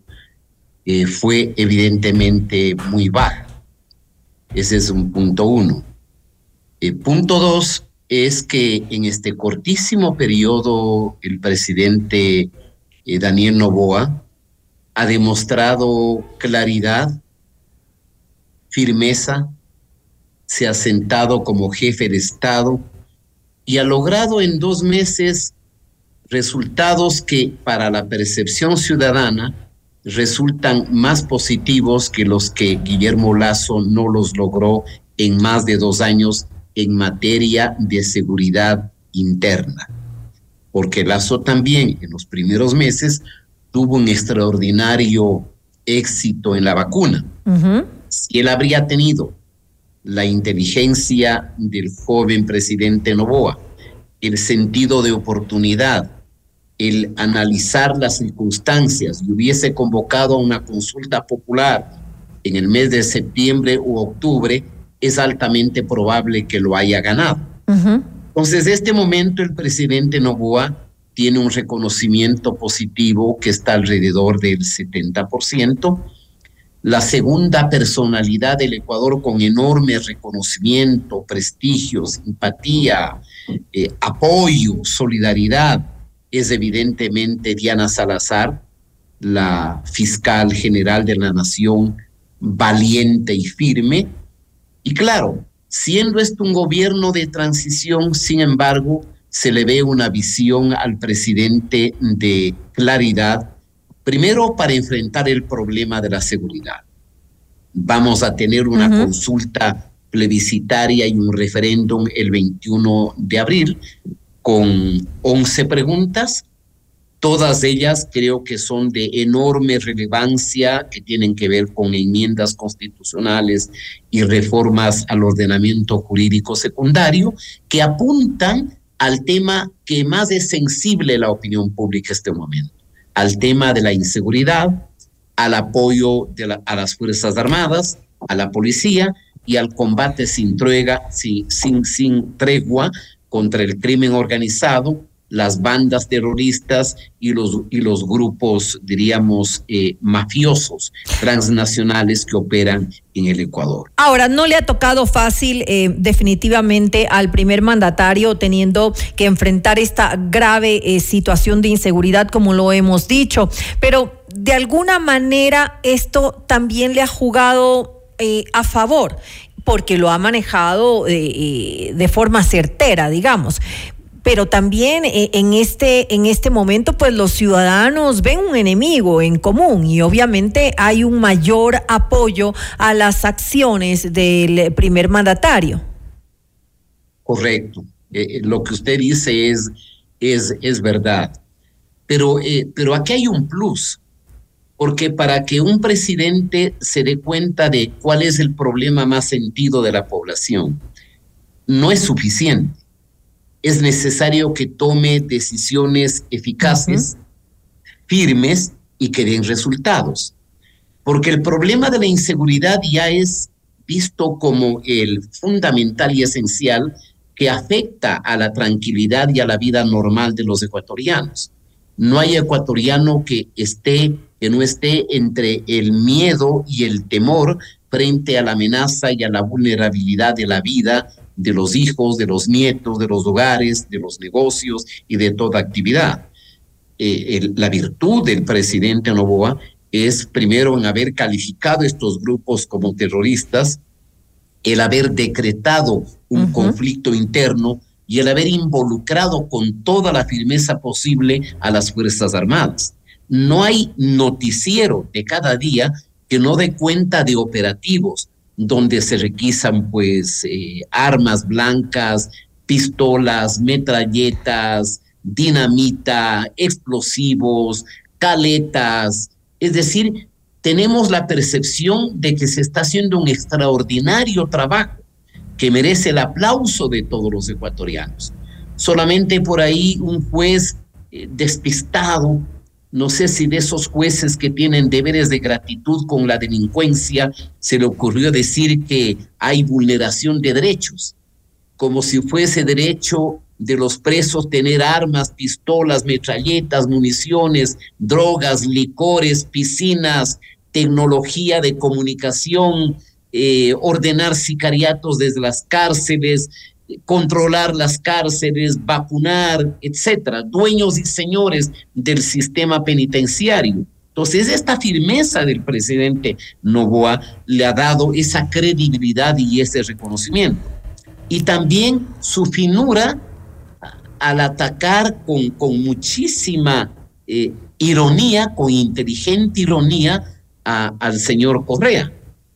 eh, fue evidentemente muy baja. Ese es un punto uno. Eh, punto dos es que en este cortísimo periodo el presidente eh, Daniel Novoa ha demostrado claridad, firmeza, se ha sentado como jefe de Estado y ha logrado en dos meses resultados que para la percepción ciudadana resultan más positivos que los que Guillermo Lazo no los logró en más de dos años en materia de seguridad interna. Porque Lazo también en los primeros meses tuvo un extraordinario éxito en la vacuna. Si él habría tenido la inteligencia del joven presidente Novoa, el sentido de oportunidad, el analizar las circunstancias y hubiese convocado a una consulta popular en el mes de septiembre u octubre, es altamente probable que lo haya ganado. Entonces, de este momento el presidente Novoa tiene un reconocimiento positivo que está alrededor del 70%. La segunda personalidad del Ecuador con enorme reconocimiento, prestigio, simpatía, eh, apoyo, solidaridad, es evidentemente Diana Salazar, la fiscal general de la nación, valiente y firme. Y claro, siendo esto un gobierno de transición, sin embargo, se le ve una visión al presidente de claridad, primero para enfrentar el problema de la seguridad. Vamos a tener una consulta plebiscitaria y un referéndum el 21 de abril con 11 preguntas. Todas ellas creo que son de enorme relevancia, que tienen que ver con enmiendas constitucionales y reformas al ordenamiento jurídico secundario, que apuntan al tema que más es sensible la opinión pública en este momento, al tema de la inseguridad, al apoyo a las Fuerzas Armadas, a la policía y al combate sin tregua contra el crimen organizado, las bandas terroristas y los, y los grupos, diríamos, eh, mafiosos transnacionales que operan en el Ecuador.
Ahora, no le ha tocado fácil eh, definitivamente al primer mandatario teniendo que enfrentar esta grave eh, situación de inseguridad, como lo hemos dicho, pero de alguna manera esto también le ha jugado a favor porque lo ha manejado de forma certera, digamos pero también eh, en este, en este momento, pues los ciudadanos ven un enemigo en común y obviamente hay un mayor apoyo a las acciones del primer mandatario.
Correcto. Eh, eh, lo que usted dice es, es, es verdad. Pero, pero aquí hay un plus, porque para que un presidente se dé cuenta de cuál es el problema más sentido de la población, no es suficiente es necesario que tome decisiones eficaces, firmes y que den resultados. Porque el problema de la inseguridad ya es visto como el fundamental y esencial que afecta a la tranquilidad y a la vida normal de los ecuatorianos. No hay ecuatoriano que esté, que no esté entre el miedo y el temor frente a la amenaza y a la vulnerabilidad de la vida de los hijos, de los nietos, de los hogares, de los negocios y de toda actividad. Eh, la virtud del presidente Novoa es primero en haber calificado estos grupos como terroristas, el haber decretado un conflicto interno y el haber involucrado con toda la firmeza posible a las Fuerzas Armadas. No hay noticiero de cada día que no dé cuenta de operativos, donde se requisan pues eh, armas blancas, pistolas, metralletas, dinamita, explosivos, caletas. Es decir, tenemos la percepción de que se está haciendo un extraordinario trabajo que merece el aplauso de todos los ecuatorianos. Solamente por ahí un juez eh, despistado no sé si de esos jueces que tienen deberes de gratitud con la delincuencia se le ocurrió decir que hay vulneración de derechos, como si fuese derecho de los presos tener armas, pistolas, metralletas, municiones, drogas, licores, piscinas, tecnología de comunicación, eh, ordenar sicariatos desde las cárceles, controlar las cárceles, vacunar, etcétera, dueños y señores del sistema penitenciario. Entonces, esta firmeza del presidente Novoa le ha dado esa credibilidad y ese reconocimiento. Y también su finura al atacar con, muchísima eh, ironía, con inteligente ironía, al señor Correa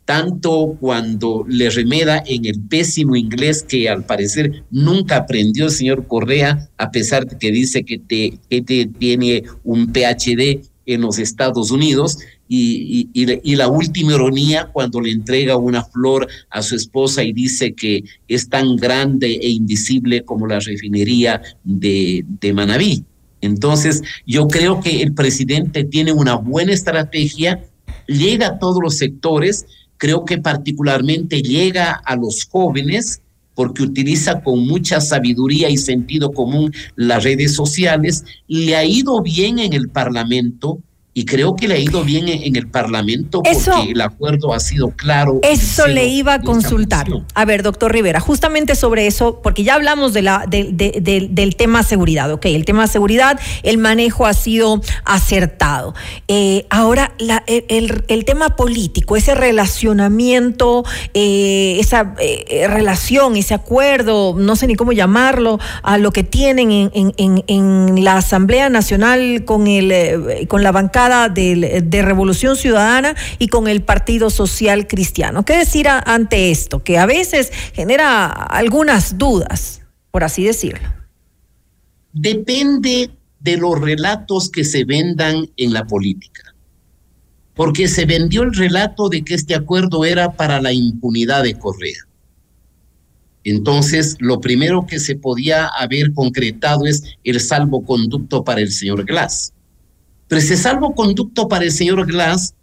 tanto cuando le remeda en el pésimo inglés que al parecer nunca aprendió el señor Correa, a pesar de que dice que, tiene un PhD en los Estados Unidos, y, y, la última ironía cuando le entrega una flor a su esposa y dice que es tan grande e invisible como la refinería de, de Manabí. Entonces, yo creo que el presidente tiene una buena estrategia, llega a todos los sectores, creo que particularmente llega a los jóvenes porque utiliza con mucha sabiduría y sentido común las redes sociales, le ha ido bien en el Parlamento, y creo que le ha ido bien en, el Parlamento porque el acuerdo ha sido claro.
Eso le iba a consultar. A ver, doctor Rivera, justamente sobre eso, porque ya hablamos de la, del tema seguridad, ok, el tema seguridad, el manejo ha sido acertado. Eh, ahora, la, el, tema político, ese relacionamiento, eh, esa eh, relación, ese acuerdo, no sé ni cómo llamarlo, a lo que tienen en, en, en la Asamblea Nacional con, el, con la bancada de, Revolución Ciudadana y con el Partido Social Cristiano. ¿Qué decir ante esto? Que a veces genera algunas dudas, por así decirlo.
Depende de los relatos que se vendan en la política. Porque se vendió el relato de que este acuerdo era para la impunidad de Correa. Entonces, lo primero que se podía haber concretado es el salvoconducto para el señor Glass. Pero ese salvoconducto para el señor Glass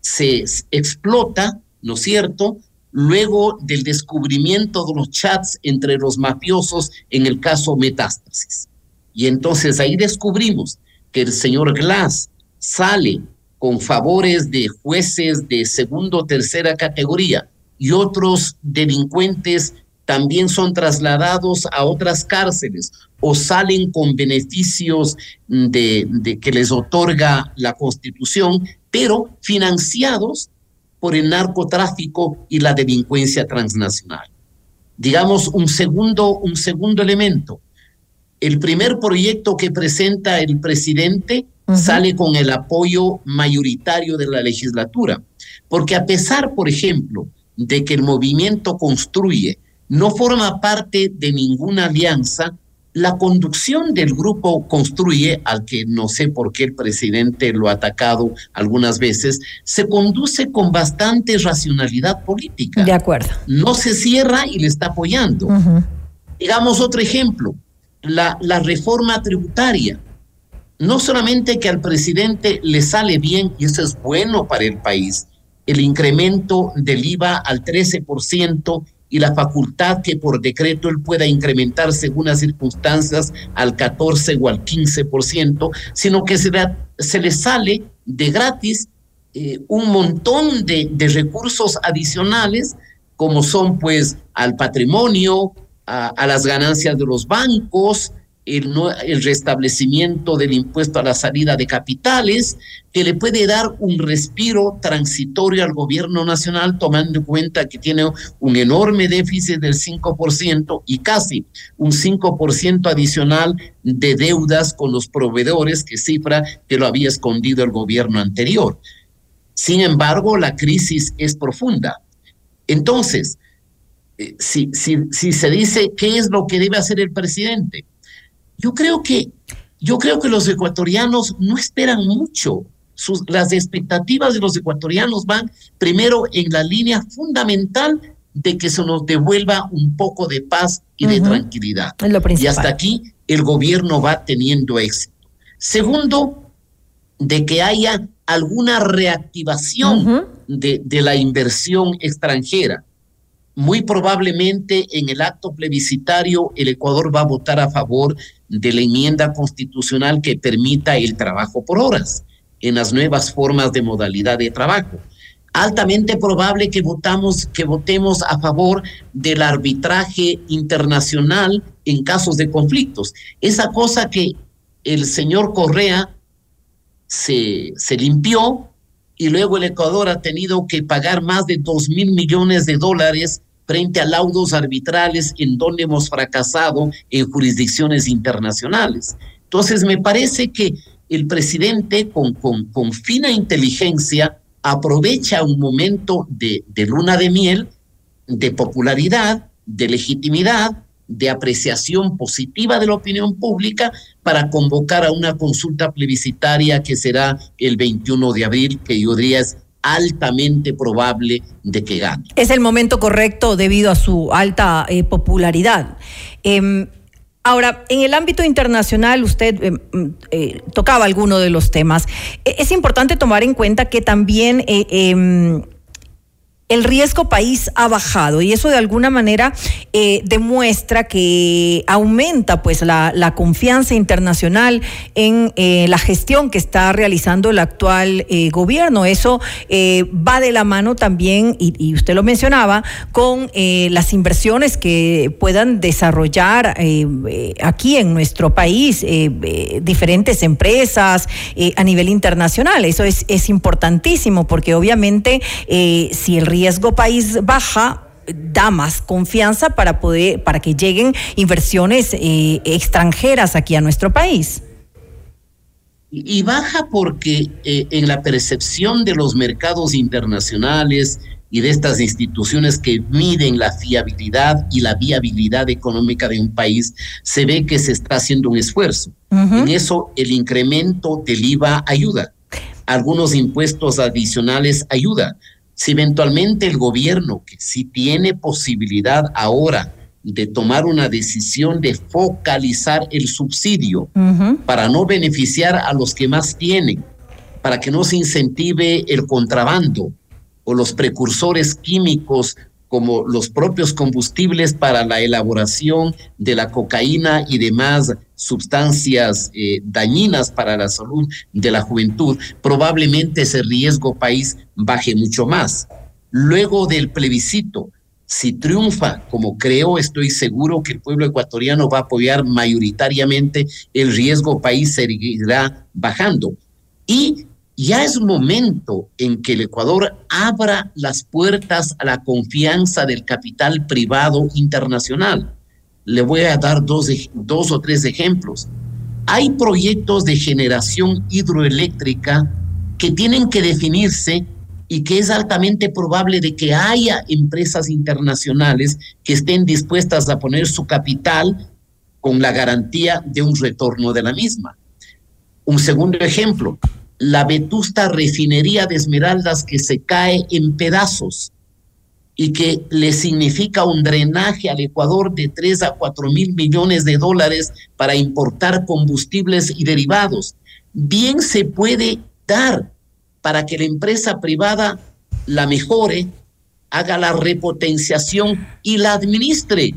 se explota, ¿no es cierto?, luego del descubrimiento de los chats entre los mafiosos en el caso Metástasis. Y entonces ahí descubrimos que el señor Glass sale con favores de jueces de segundo o tercera categoría y otros delincuentes también son trasladados a otras cárceles o salen con beneficios de, de que les otorga la Constitución, pero financiados por el narcotráfico y la delincuencia transnacional. Digamos, un segundo, un segundo elemento. El primer proyecto que presenta el presidente sale con el apoyo mayoritario de la legislatura, porque a pesar, por ejemplo, de que el movimiento construye no forma parte de ninguna alianza, la conducción del grupo Construye, al que no sé por qué el presidente lo ha atacado algunas veces, se conduce con bastante racionalidad política.
De acuerdo.
No se cierra y le está apoyando. Digamos otro ejemplo, la, la reforma tributaria. No solamente que al presidente le sale bien, y eso es bueno para el país, el incremento del IVA al 13% y la facultad que por decreto él pueda incrementar según las circunstancias al 14 o al 15%, sino que se, se le sale de gratis eh, un montón de, de, recursos adicionales, como son pues al patrimonio, a las ganancias de los bancos, el, el, restablecimiento del impuesto a la salida de capitales, que le puede dar un respiro transitorio al gobierno nacional, tomando en cuenta que tiene un enorme déficit del 5% y casi un 5% adicional de deudas con los proveedores, que cifra que lo había escondido el gobierno anterior. Sin embargo, la crisis es profunda. Entonces, eh, si, si, si se dice qué es lo que debe hacer el presidente, yo creo que, yo creo que los ecuatorianos no esperan mucho. Sus, las expectativas de los ecuatorianos van primero en la línea fundamental de que se nos devuelva un poco de paz y uh -huh. de tranquilidad. Y hasta aquí el gobierno va teniendo éxito. Segundo, de que haya alguna reactivación uh -huh. de, de la inversión extranjera muy probablemente en el acto plebiscitario el Ecuador va a votar a favor de la enmienda constitucional que permita el trabajo por horas en las nuevas formas de modalidad de trabajo. Altamente probable que votamos que votemos a favor del arbitraje internacional en casos de conflictos. Esa cosa que el señor Correa se, se limpió y luego el Ecuador ha tenido que pagar más de dos mil millones de dólares frente a laudos arbitrales en donde hemos fracasado en jurisdicciones internacionales. Entonces, me parece que el presidente con, con, fina inteligencia aprovecha un momento de luna de miel, de popularidad, de legitimidad, de apreciación positiva de la opinión pública para convocar a una consulta plebiscitaria que será el 21 de abril, que yo diría es altamente probable de que gane.
Es el momento correcto debido a su alta eh, popularidad. Eh, Ahora, en el ámbito internacional, usted eh, eh, tocaba alguno de los temas. Es importante tomar en cuenta que también eh, el riesgo país ha bajado y eso de alguna manera eh, demuestra que aumenta pues la, confianza internacional en eh, la gestión que está realizando el actual eh, gobierno. Eso va de la mano también, y, y usted lo mencionaba, con las inversiones que puedan desarrollar aquí en nuestro país diferentes empresas a nivel internacional. Eso es, es importantísimo porque obviamente si el riesgo riesgo país baja da más confianza para poder para que lleguen inversiones eh, extranjeras aquí a nuestro país.
Y baja porque eh, en la percepción de los mercados internacionales y de estas instituciones que miden la fiabilidad y la viabilidad económica de un país, se ve que se está haciendo un esfuerzo. Uh -huh. En eso el incremento del IVA ayuda. Algunos impuestos adicionales ayudan si eventualmente el gobierno, que sí tiene posibilidad ahora de tomar una decisión de focalizar el subsidio uh -huh. para no beneficiar a los que más tienen, para que no se incentive el contrabando o los precursores químicos como los propios combustibles para la elaboración de la cocaína y demás sustancias eh, dañinas para la salud de la juventud, probablemente ese riesgo país baje mucho más. Luego del plebiscito, si triunfa, como creo, estoy seguro que el pueblo ecuatoriano va a apoyar mayoritariamente, el riesgo país seguirá bajando. Y ya es momento en que el Ecuador abra las puertas a la confianza del capital privado internacional. Le voy a dar dos, o tres ejemplos. Hay proyectos de generación hidroeléctrica que tienen que definirse y que es altamente probable de que haya empresas internacionales que estén dispuestas a poner su capital con la garantía de un retorno de la misma. Un segundo ejemplo, la vetusta refinería de Esmeraldas que se cae en pedazos y que le significa un drenaje al Ecuador de 3 a 4 mil millones de dólares para importar combustibles y derivados. Bien se puede dar para que la empresa privada la mejore, haga la repotenciación y la administre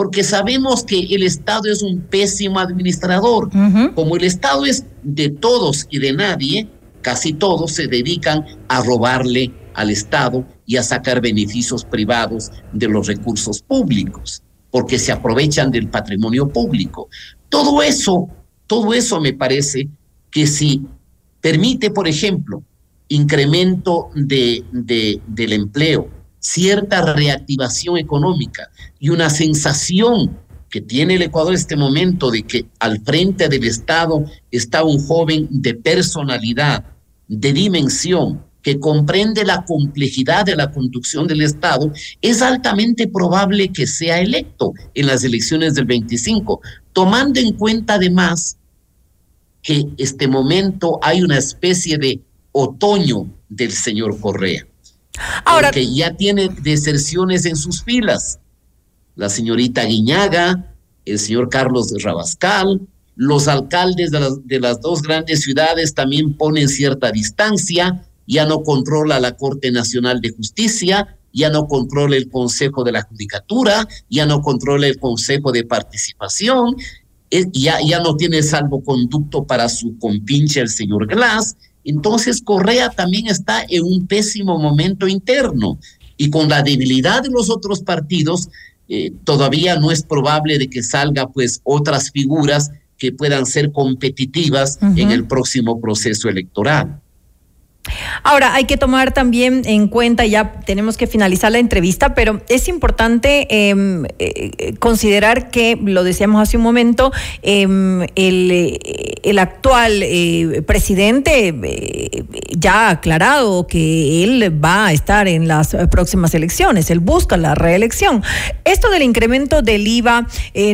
porque sabemos que el Estado es un pésimo administrador. Como el Estado es de todos y de nadie, casi todos se dedican a robarle al Estado y a sacar beneficios privados de los recursos públicos, porque se aprovechan del patrimonio público. Todo eso, todo eso me parece que si permite, por ejemplo, incremento de, de, del empleo, cierta reactivación económica y una sensación que tiene el Ecuador este momento de que al frente del Estado está un joven de personalidad, de dimensión, que comprende la complejidad de la conducción del Estado, es altamente probable que sea electo en las elecciones del 25, tomando en cuenta además que este momento hay una especie de otoño del señor Correa. Ahora, porque ya tiene deserciones en sus filas. La señorita Guiñaga, el señor Carlos Rabascal, los alcaldes de las, de las dos grandes ciudades también ponen cierta distancia, ya no controla la Corte Nacional de Justicia, ya no controla el Consejo de la Judicatura, ya no controla el Consejo de Participación, eh, ya, ya no tiene salvoconducto para su compinche el señor Glass, entonces Correa también está en un pésimo momento interno y con la debilidad de los otros partidos, eh, todavía no es probable de que salga pues otras figuras que puedan ser competitivas en el próximo proceso electoral.
Ahora, hay que tomar también en cuenta, ya tenemos que finalizar la entrevista, pero es importante em, eh, considerar que, lo decíamos hace un momento, em, el, actual eh, presidente eh, ya ha aclarado que él va a estar en las próximas elecciones, él busca la reelección. Esto del incremento del IVA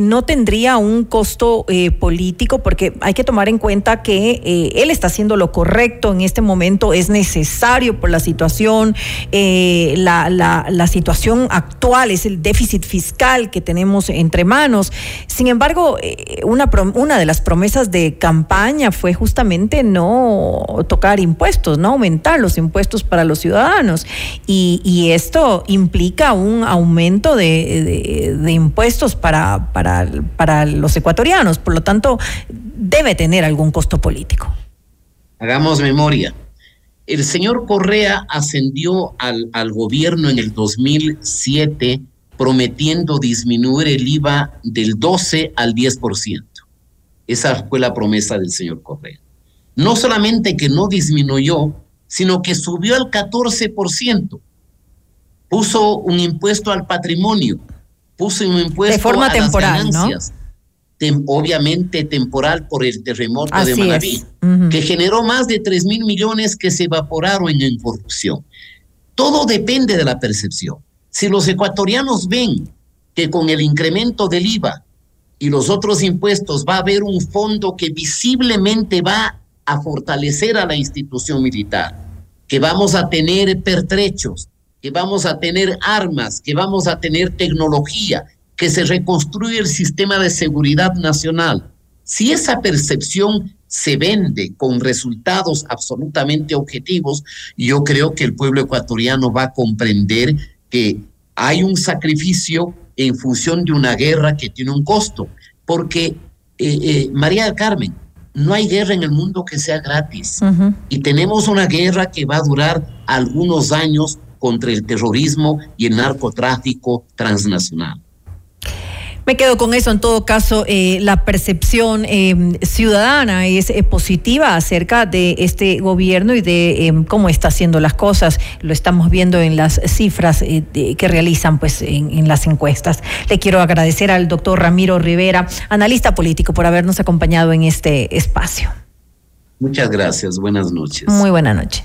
no tendría un costo político, porque hay que tomar en cuenta que él está haciendo lo correcto en este momento es necesario por la situación, eh, la, la, situación actual, es el déficit fiscal que tenemos entre manos. Sin embargo, eh, una, una de las promesas de campaña fue justamente no tocar impuestos, no aumentar los impuestos para los ciudadanos. Y, esto implica un aumento de, de, impuestos para, para, para los ecuatorianos. Por lo tanto, debe tener algún costo político.
Hagamos memoria. El señor Correa ascendió al, al gobierno en el 2007 prometiendo disminuir el IVA del 12 al 10%. Esa fue la promesa del señor Correa. No solamente que no disminuyó, sino que subió al 14%. Puso un impuesto al patrimonio, puso un impuesto
de forma
a
temporal,
las ganancias obviamente temporal por el terremoto de Manaví, que generó más de 3 mil millones que se evaporaron en corrupción. Todo depende de la percepción. Si los ecuatorianos ven que con el incremento del IVA y los otros impuestos va a haber un fondo que visiblemente va a fortalecer a la institución militar, que vamos a tener pertrechos, que vamos a tener armas, que vamos a tener tecnología, que se reconstruye el sistema de seguridad nacional. Si esa percepción se vende con resultados absolutamente objetivos, yo creo que el pueblo ecuatoriano va a comprender que hay un sacrificio en función de una guerra que tiene un costo, porque eh, eh, María del Carmen, no hay guerra en el mundo que sea gratis. Y tenemos una guerra que va a durar algunos años contra el terrorismo y el narcotráfico transnacional.
Me quedo con eso. En todo caso, eh, la percepción eh, ciudadana es eh, positiva acerca de este gobierno y de cómo está haciendo las cosas. Lo estamos viendo en las cifras que realizan pues, en, en, las encuestas. Le quiero agradecer al doctor Ramiro Rivera, analista político, por habernos acompañado en este espacio.
Muchas gracias. Buenas noches.
Muy buena noche.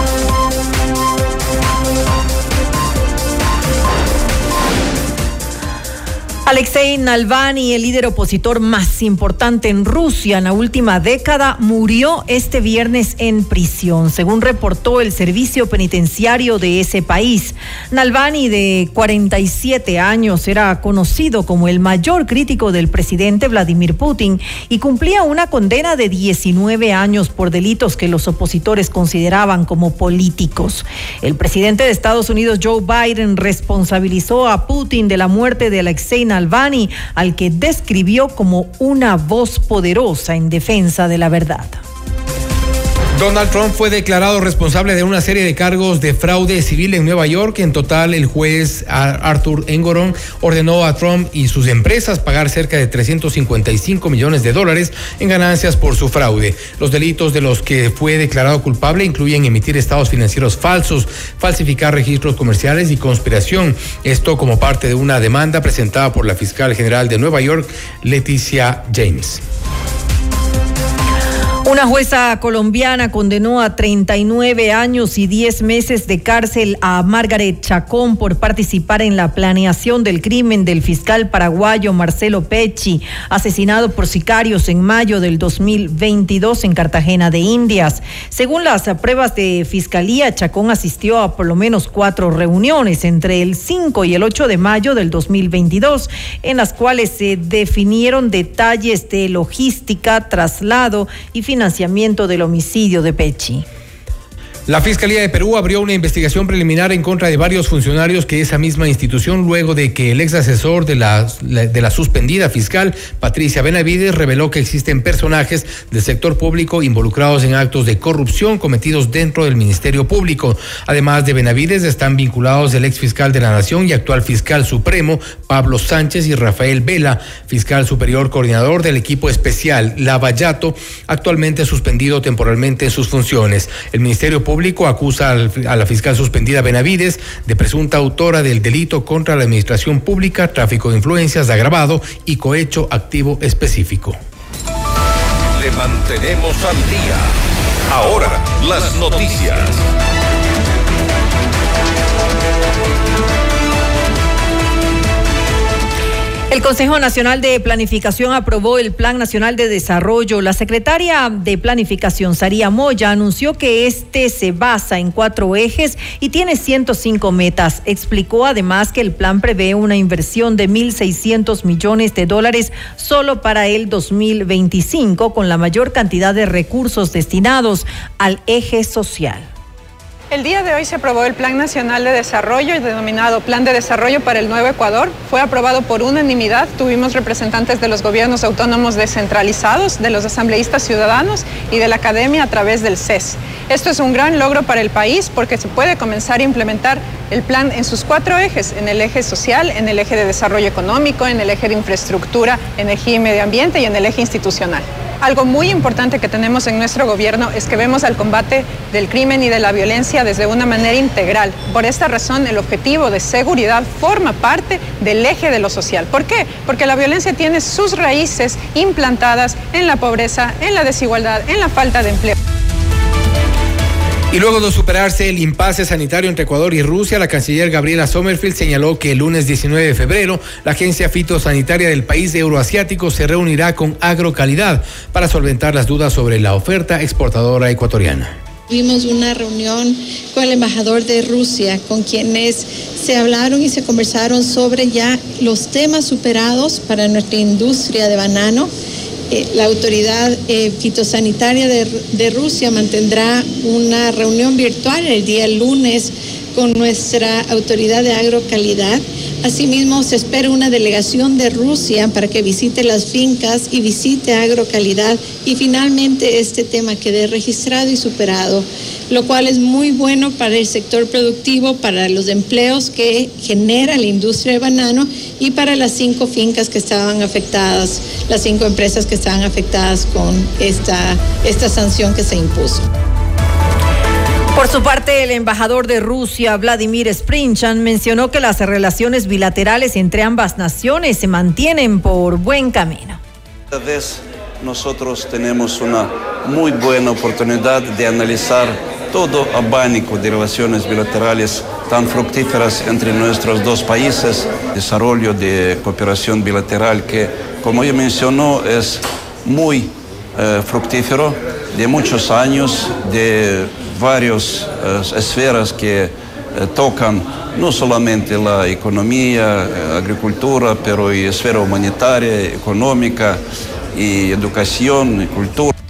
Alexei Navalny, el líder opositor más importante en Rusia en la última década, murió este viernes en prisión, según reportó el servicio penitenciario de ese país. Navalny, de 47 años, era conocido como el mayor crítico del presidente Vladimir Putin y cumplía una condena de 19 años por delitos que los opositores consideraban como políticos. El presidente de Estados Unidos, Joe Biden, responsabilizó a Putin de la muerte de Alexei Navalny Albani, al que describió como una voz poderosa en defensa de la verdad.
Donald Trump fue declarado responsable de una serie de cargos de fraude civil en Nueva York. En total, el juez Arthur Engoron ordenó a Trump y sus empresas pagar cerca de 355 millones de dólares en ganancias por su fraude. Los delitos de los que fue declarado culpable incluyen emitir estados financieros falsos, falsificar registros comerciales y conspiración. Esto como parte de una demanda presentada por la fiscal general de Nueva York, Leticia James.
Una jueza colombiana condenó a 39 años y 10 meses de cárcel a Margaret Chacón por participar en la planeación del crimen del fiscal paraguayo Marcelo Pecci, asesinado por sicarios en mayo del 2022 en Cartagena de Indias. Según las pruebas de fiscalía, Chacón asistió a por lo menos cuatro reuniones entre el 5 y el 8 de mayo del 2022, en las cuales se definieron detalles de logística, traslado y financiamiento del homicidio de Pechi.
La Fiscalía de Perú abrió una investigación preliminar en contra de varios funcionarios que esa misma institución, luego de que el ex asesor de la, de la suspendida fiscal, Patricia Benavides, reveló que existen personajes del sector público involucrados en actos de corrupción cometidos dentro del Ministerio Público. Además de Benavides, están vinculados el ex fiscal de la Nación y actual fiscal supremo, Pablo Sánchez y Rafael Vela, fiscal superior coordinador del equipo especial Lavallato, actualmente suspendido temporalmente en sus funciones. El Ministerio Público Público acusa a la fiscal suspendida Benavides de presunta autora del delito contra la administración pública, tráfico de influencias agravado y cohecho activo específico.
Le mantenemos al día. Ahora, las noticias.
El Consejo Nacional de Planificación aprobó el Plan Nacional de Desarrollo. La secretaria de Planificación, Saría Moya, anunció que este se basa en cuatro ejes y tiene 105 metas. Explicó además que el plan prevé una inversión de 1.600 millones de dólares solo para el 2025, con la mayor cantidad de recursos destinados al eje social.
El día de hoy se aprobó el Plan Nacional de Desarrollo, denominado Plan de Desarrollo para el Nuevo Ecuador. Fue aprobado por unanimidad. Tuvimos representantes de los gobiernos autónomos descentralizados, de los asambleístas ciudadanos y de la academia a través del CES. Esto es un gran logro para el país porque se puede comenzar a implementar el plan en sus cuatro ejes, en el eje social, en el eje de desarrollo económico, en el eje de infraestructura, energía y medio ambiente y en el eje institucional. Algo muy importante que tenemos en nuestro gobierno es que vemos al combate del crimen y de la violencia desde una manera integral. Por esta razón, el objetivo de seguridad forma parte del eje de lo social. ¿Por qué? Porque la violencia tiene sus raíces implantadas en la pobreza, en la desigualdad, en la falta de empleo.
Y luego de superarse el impasse sanitario entre Ecuador y Rusia, la canciller Gabriela Sommerfield señaló que el lunes 19 de febrero la Agencia Fitosanitaria del país euroasiático se reunirá con Agrocalidad para solventar las dudas sobre la oferta exportadora ecuatoriana.
Tuvimos una reunión con el embajador de Rusia, con quienes se hablaron y se conversaron sobre ya los temas superados para nuestra industria de banano eh, la autoridad eh, fitosanitaria de, de Rusia mantendrá una reunión virtual el día lunes con nuestra autoridad de agrocalidad. Asimismo, se espera una delegación de Rusia para que visite las fincas y visite agrocalidad y finalmente este tema quede registrado y superado, lo cual es muy bueno para el sector productivo, para los empleos que genera la industria de banano y para las cinco fincas que estaban afectadas, las cinco empresas que estaban afectadas con esta, esta sanción que se impuso.
Por su parte, el embajador de Rusia, Vladimir Sprinchan, mencionó que las relaciones bilaterales entre ambas naciones se mantienen por buen camino.
Esta vez nosotros tenemos una muy buena oportunidad de analizar todo abanico de relaciones bilaterales tan fructíferas entre nuestros dos países, desarrollo de cooperación bilateral que, como yo mencionó, es muy eh, fructífero, de muchos años, de varias eh, esferas que eh, tocan no solamente la economía, eh, agricultura, pero y esfera humanitaria, económica y educación y cultura.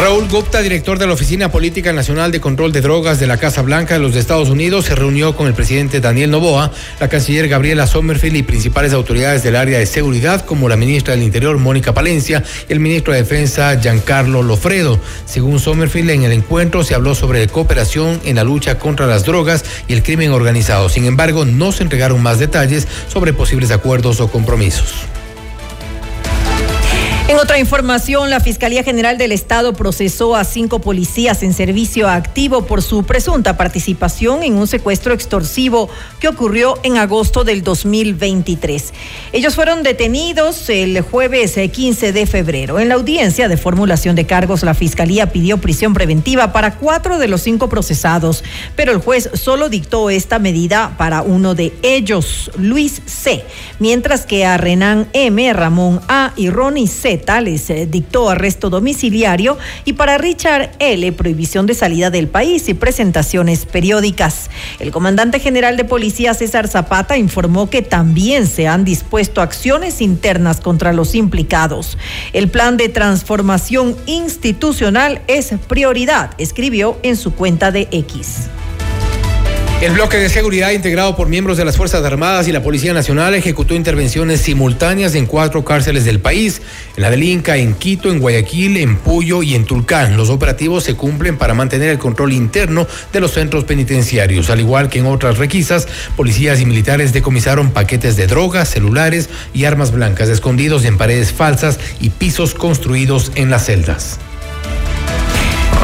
Raúl Gupta, director de la Oficina Política Nacional de Control de Drogas de la Casa Blanca de los Estados Unidos, se reunió con el presidente Daniel Novoa, la canciller Gabriela Sommerfield y principales autoridades del área de seguridad, como la ministra del Interior Mónica Palencia y el ministro de Defensa Giancarlo Lofredo. Según Sommerfield, en el encuentro se habló sobre cooperación en la lucha contra las drogas y el crimen organizado. Sin embargo, no se entregaron más detalles sobre posibles acuerdos o compromisos.
En otra información, la Fiscalía General del Estado procesó a cinco policías en servicio activo por su presunta participación en un secuestro extorsivo que ocurrió en agosto del 2023. Ellos fueron detenidos el jueves 15 de febrero. En la audiencia de formulación de cargos, la Fiscalía pidió prisión preventiva para cuatro de los cinco procesados, pero el juez solo dictó esta medida para uno de ellos, Luis C., mientras que a Renan M., Ramón A. y Ronnie Z les eh, dictó arresto domiciliario y para Richard L. prohibición de salida del país y presentaciones periódicas. El comandante general de policía César Zapata informó que también se han dispuesto acciones internas contra los implicados. El plan de transformación institucional es prioridad, escribió en su cuenta de X.
El bloque de seguridad integrado por miembros de las Fuerzas Armadas y la Policía Nacional ejecutó intervenciones simultáneas en cuatro cárceles del país, en la del Inca, en Quito, en Guayaquil, en Puyo y en Tulcán. Los operativos se cumplen para mantener el control interno de los centros penitenciarios. Al igual que en otras requisas, policías y militares decomisaron paquetes de drogas, celulares y armas blancas escondidos en paredes falsas y pisos construidos en las celdas.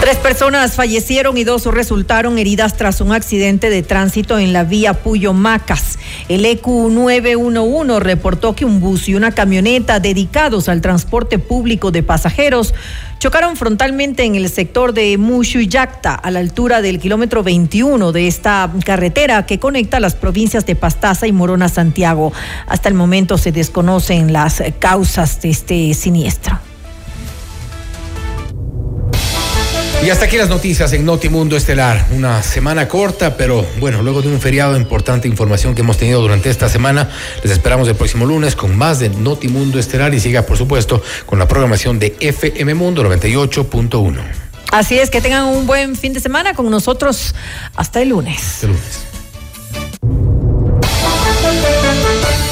Tres personas fallecieron y dos resultaron heridas tras un accidente de tránsito en la vía Puyo Macas. El EQ 911 reportó que un bus y una camioneta dedicados al transporte público de pasajeros chocaron frontalmente en el sector de Mushuyacta, a la altura del kilómetro 21 de esta carretera que conecta las provincias de Pastaza y Morona Santiago. Hasta el momento se desconocen las causas de este siniestro.
Y hasta aquí las noticias en Notimundo Estelar. Una semana corta, pero bueno, luego de un feriado importante información que hemos tenido durante esta semana, les esperamos el próximo lunes con más de Notimundo Estelar y siga, por supuesto, con la programación de FM Mundo 98.1.
Así es, que tengan un buen fin de semana con nosotros hasta el lunes.
Hasta el lunes.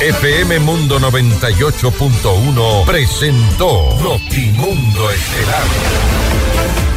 FM Mundo 98.1 presentó Notimundo Estelar.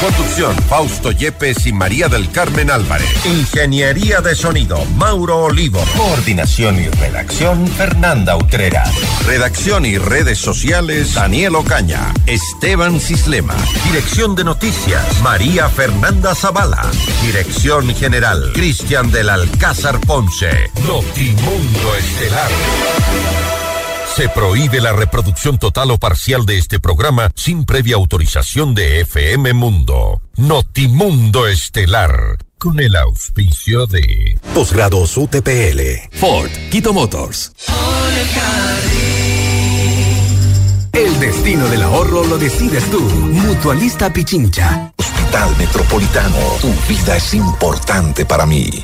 Conducción, Fausto Yepes y María del Carmen Álvarez. Ingeniería de sonido, Mauro Olivo. Coordinación y redacción, Fernanda Utrera. Redacción y redes sociales, Daniel Ocaña. Esteban Cislema. Dirección de noticias, María Fernanda Zavala. Dirección general, Cristian del Alcázar Ponce. Notimundo Estelar. Se prohíbe la reproducción total o parcial de este programa sin previa autorización de FM Mundo. Notimundo Estelar. Con el auspicio de
Posgrados UTPL.
Ford, Quito Motors.
El El destino del ahorro lo decides tú. Mutualista Pichincha.
Hospital Metropolitano, tu vida es importante para mí.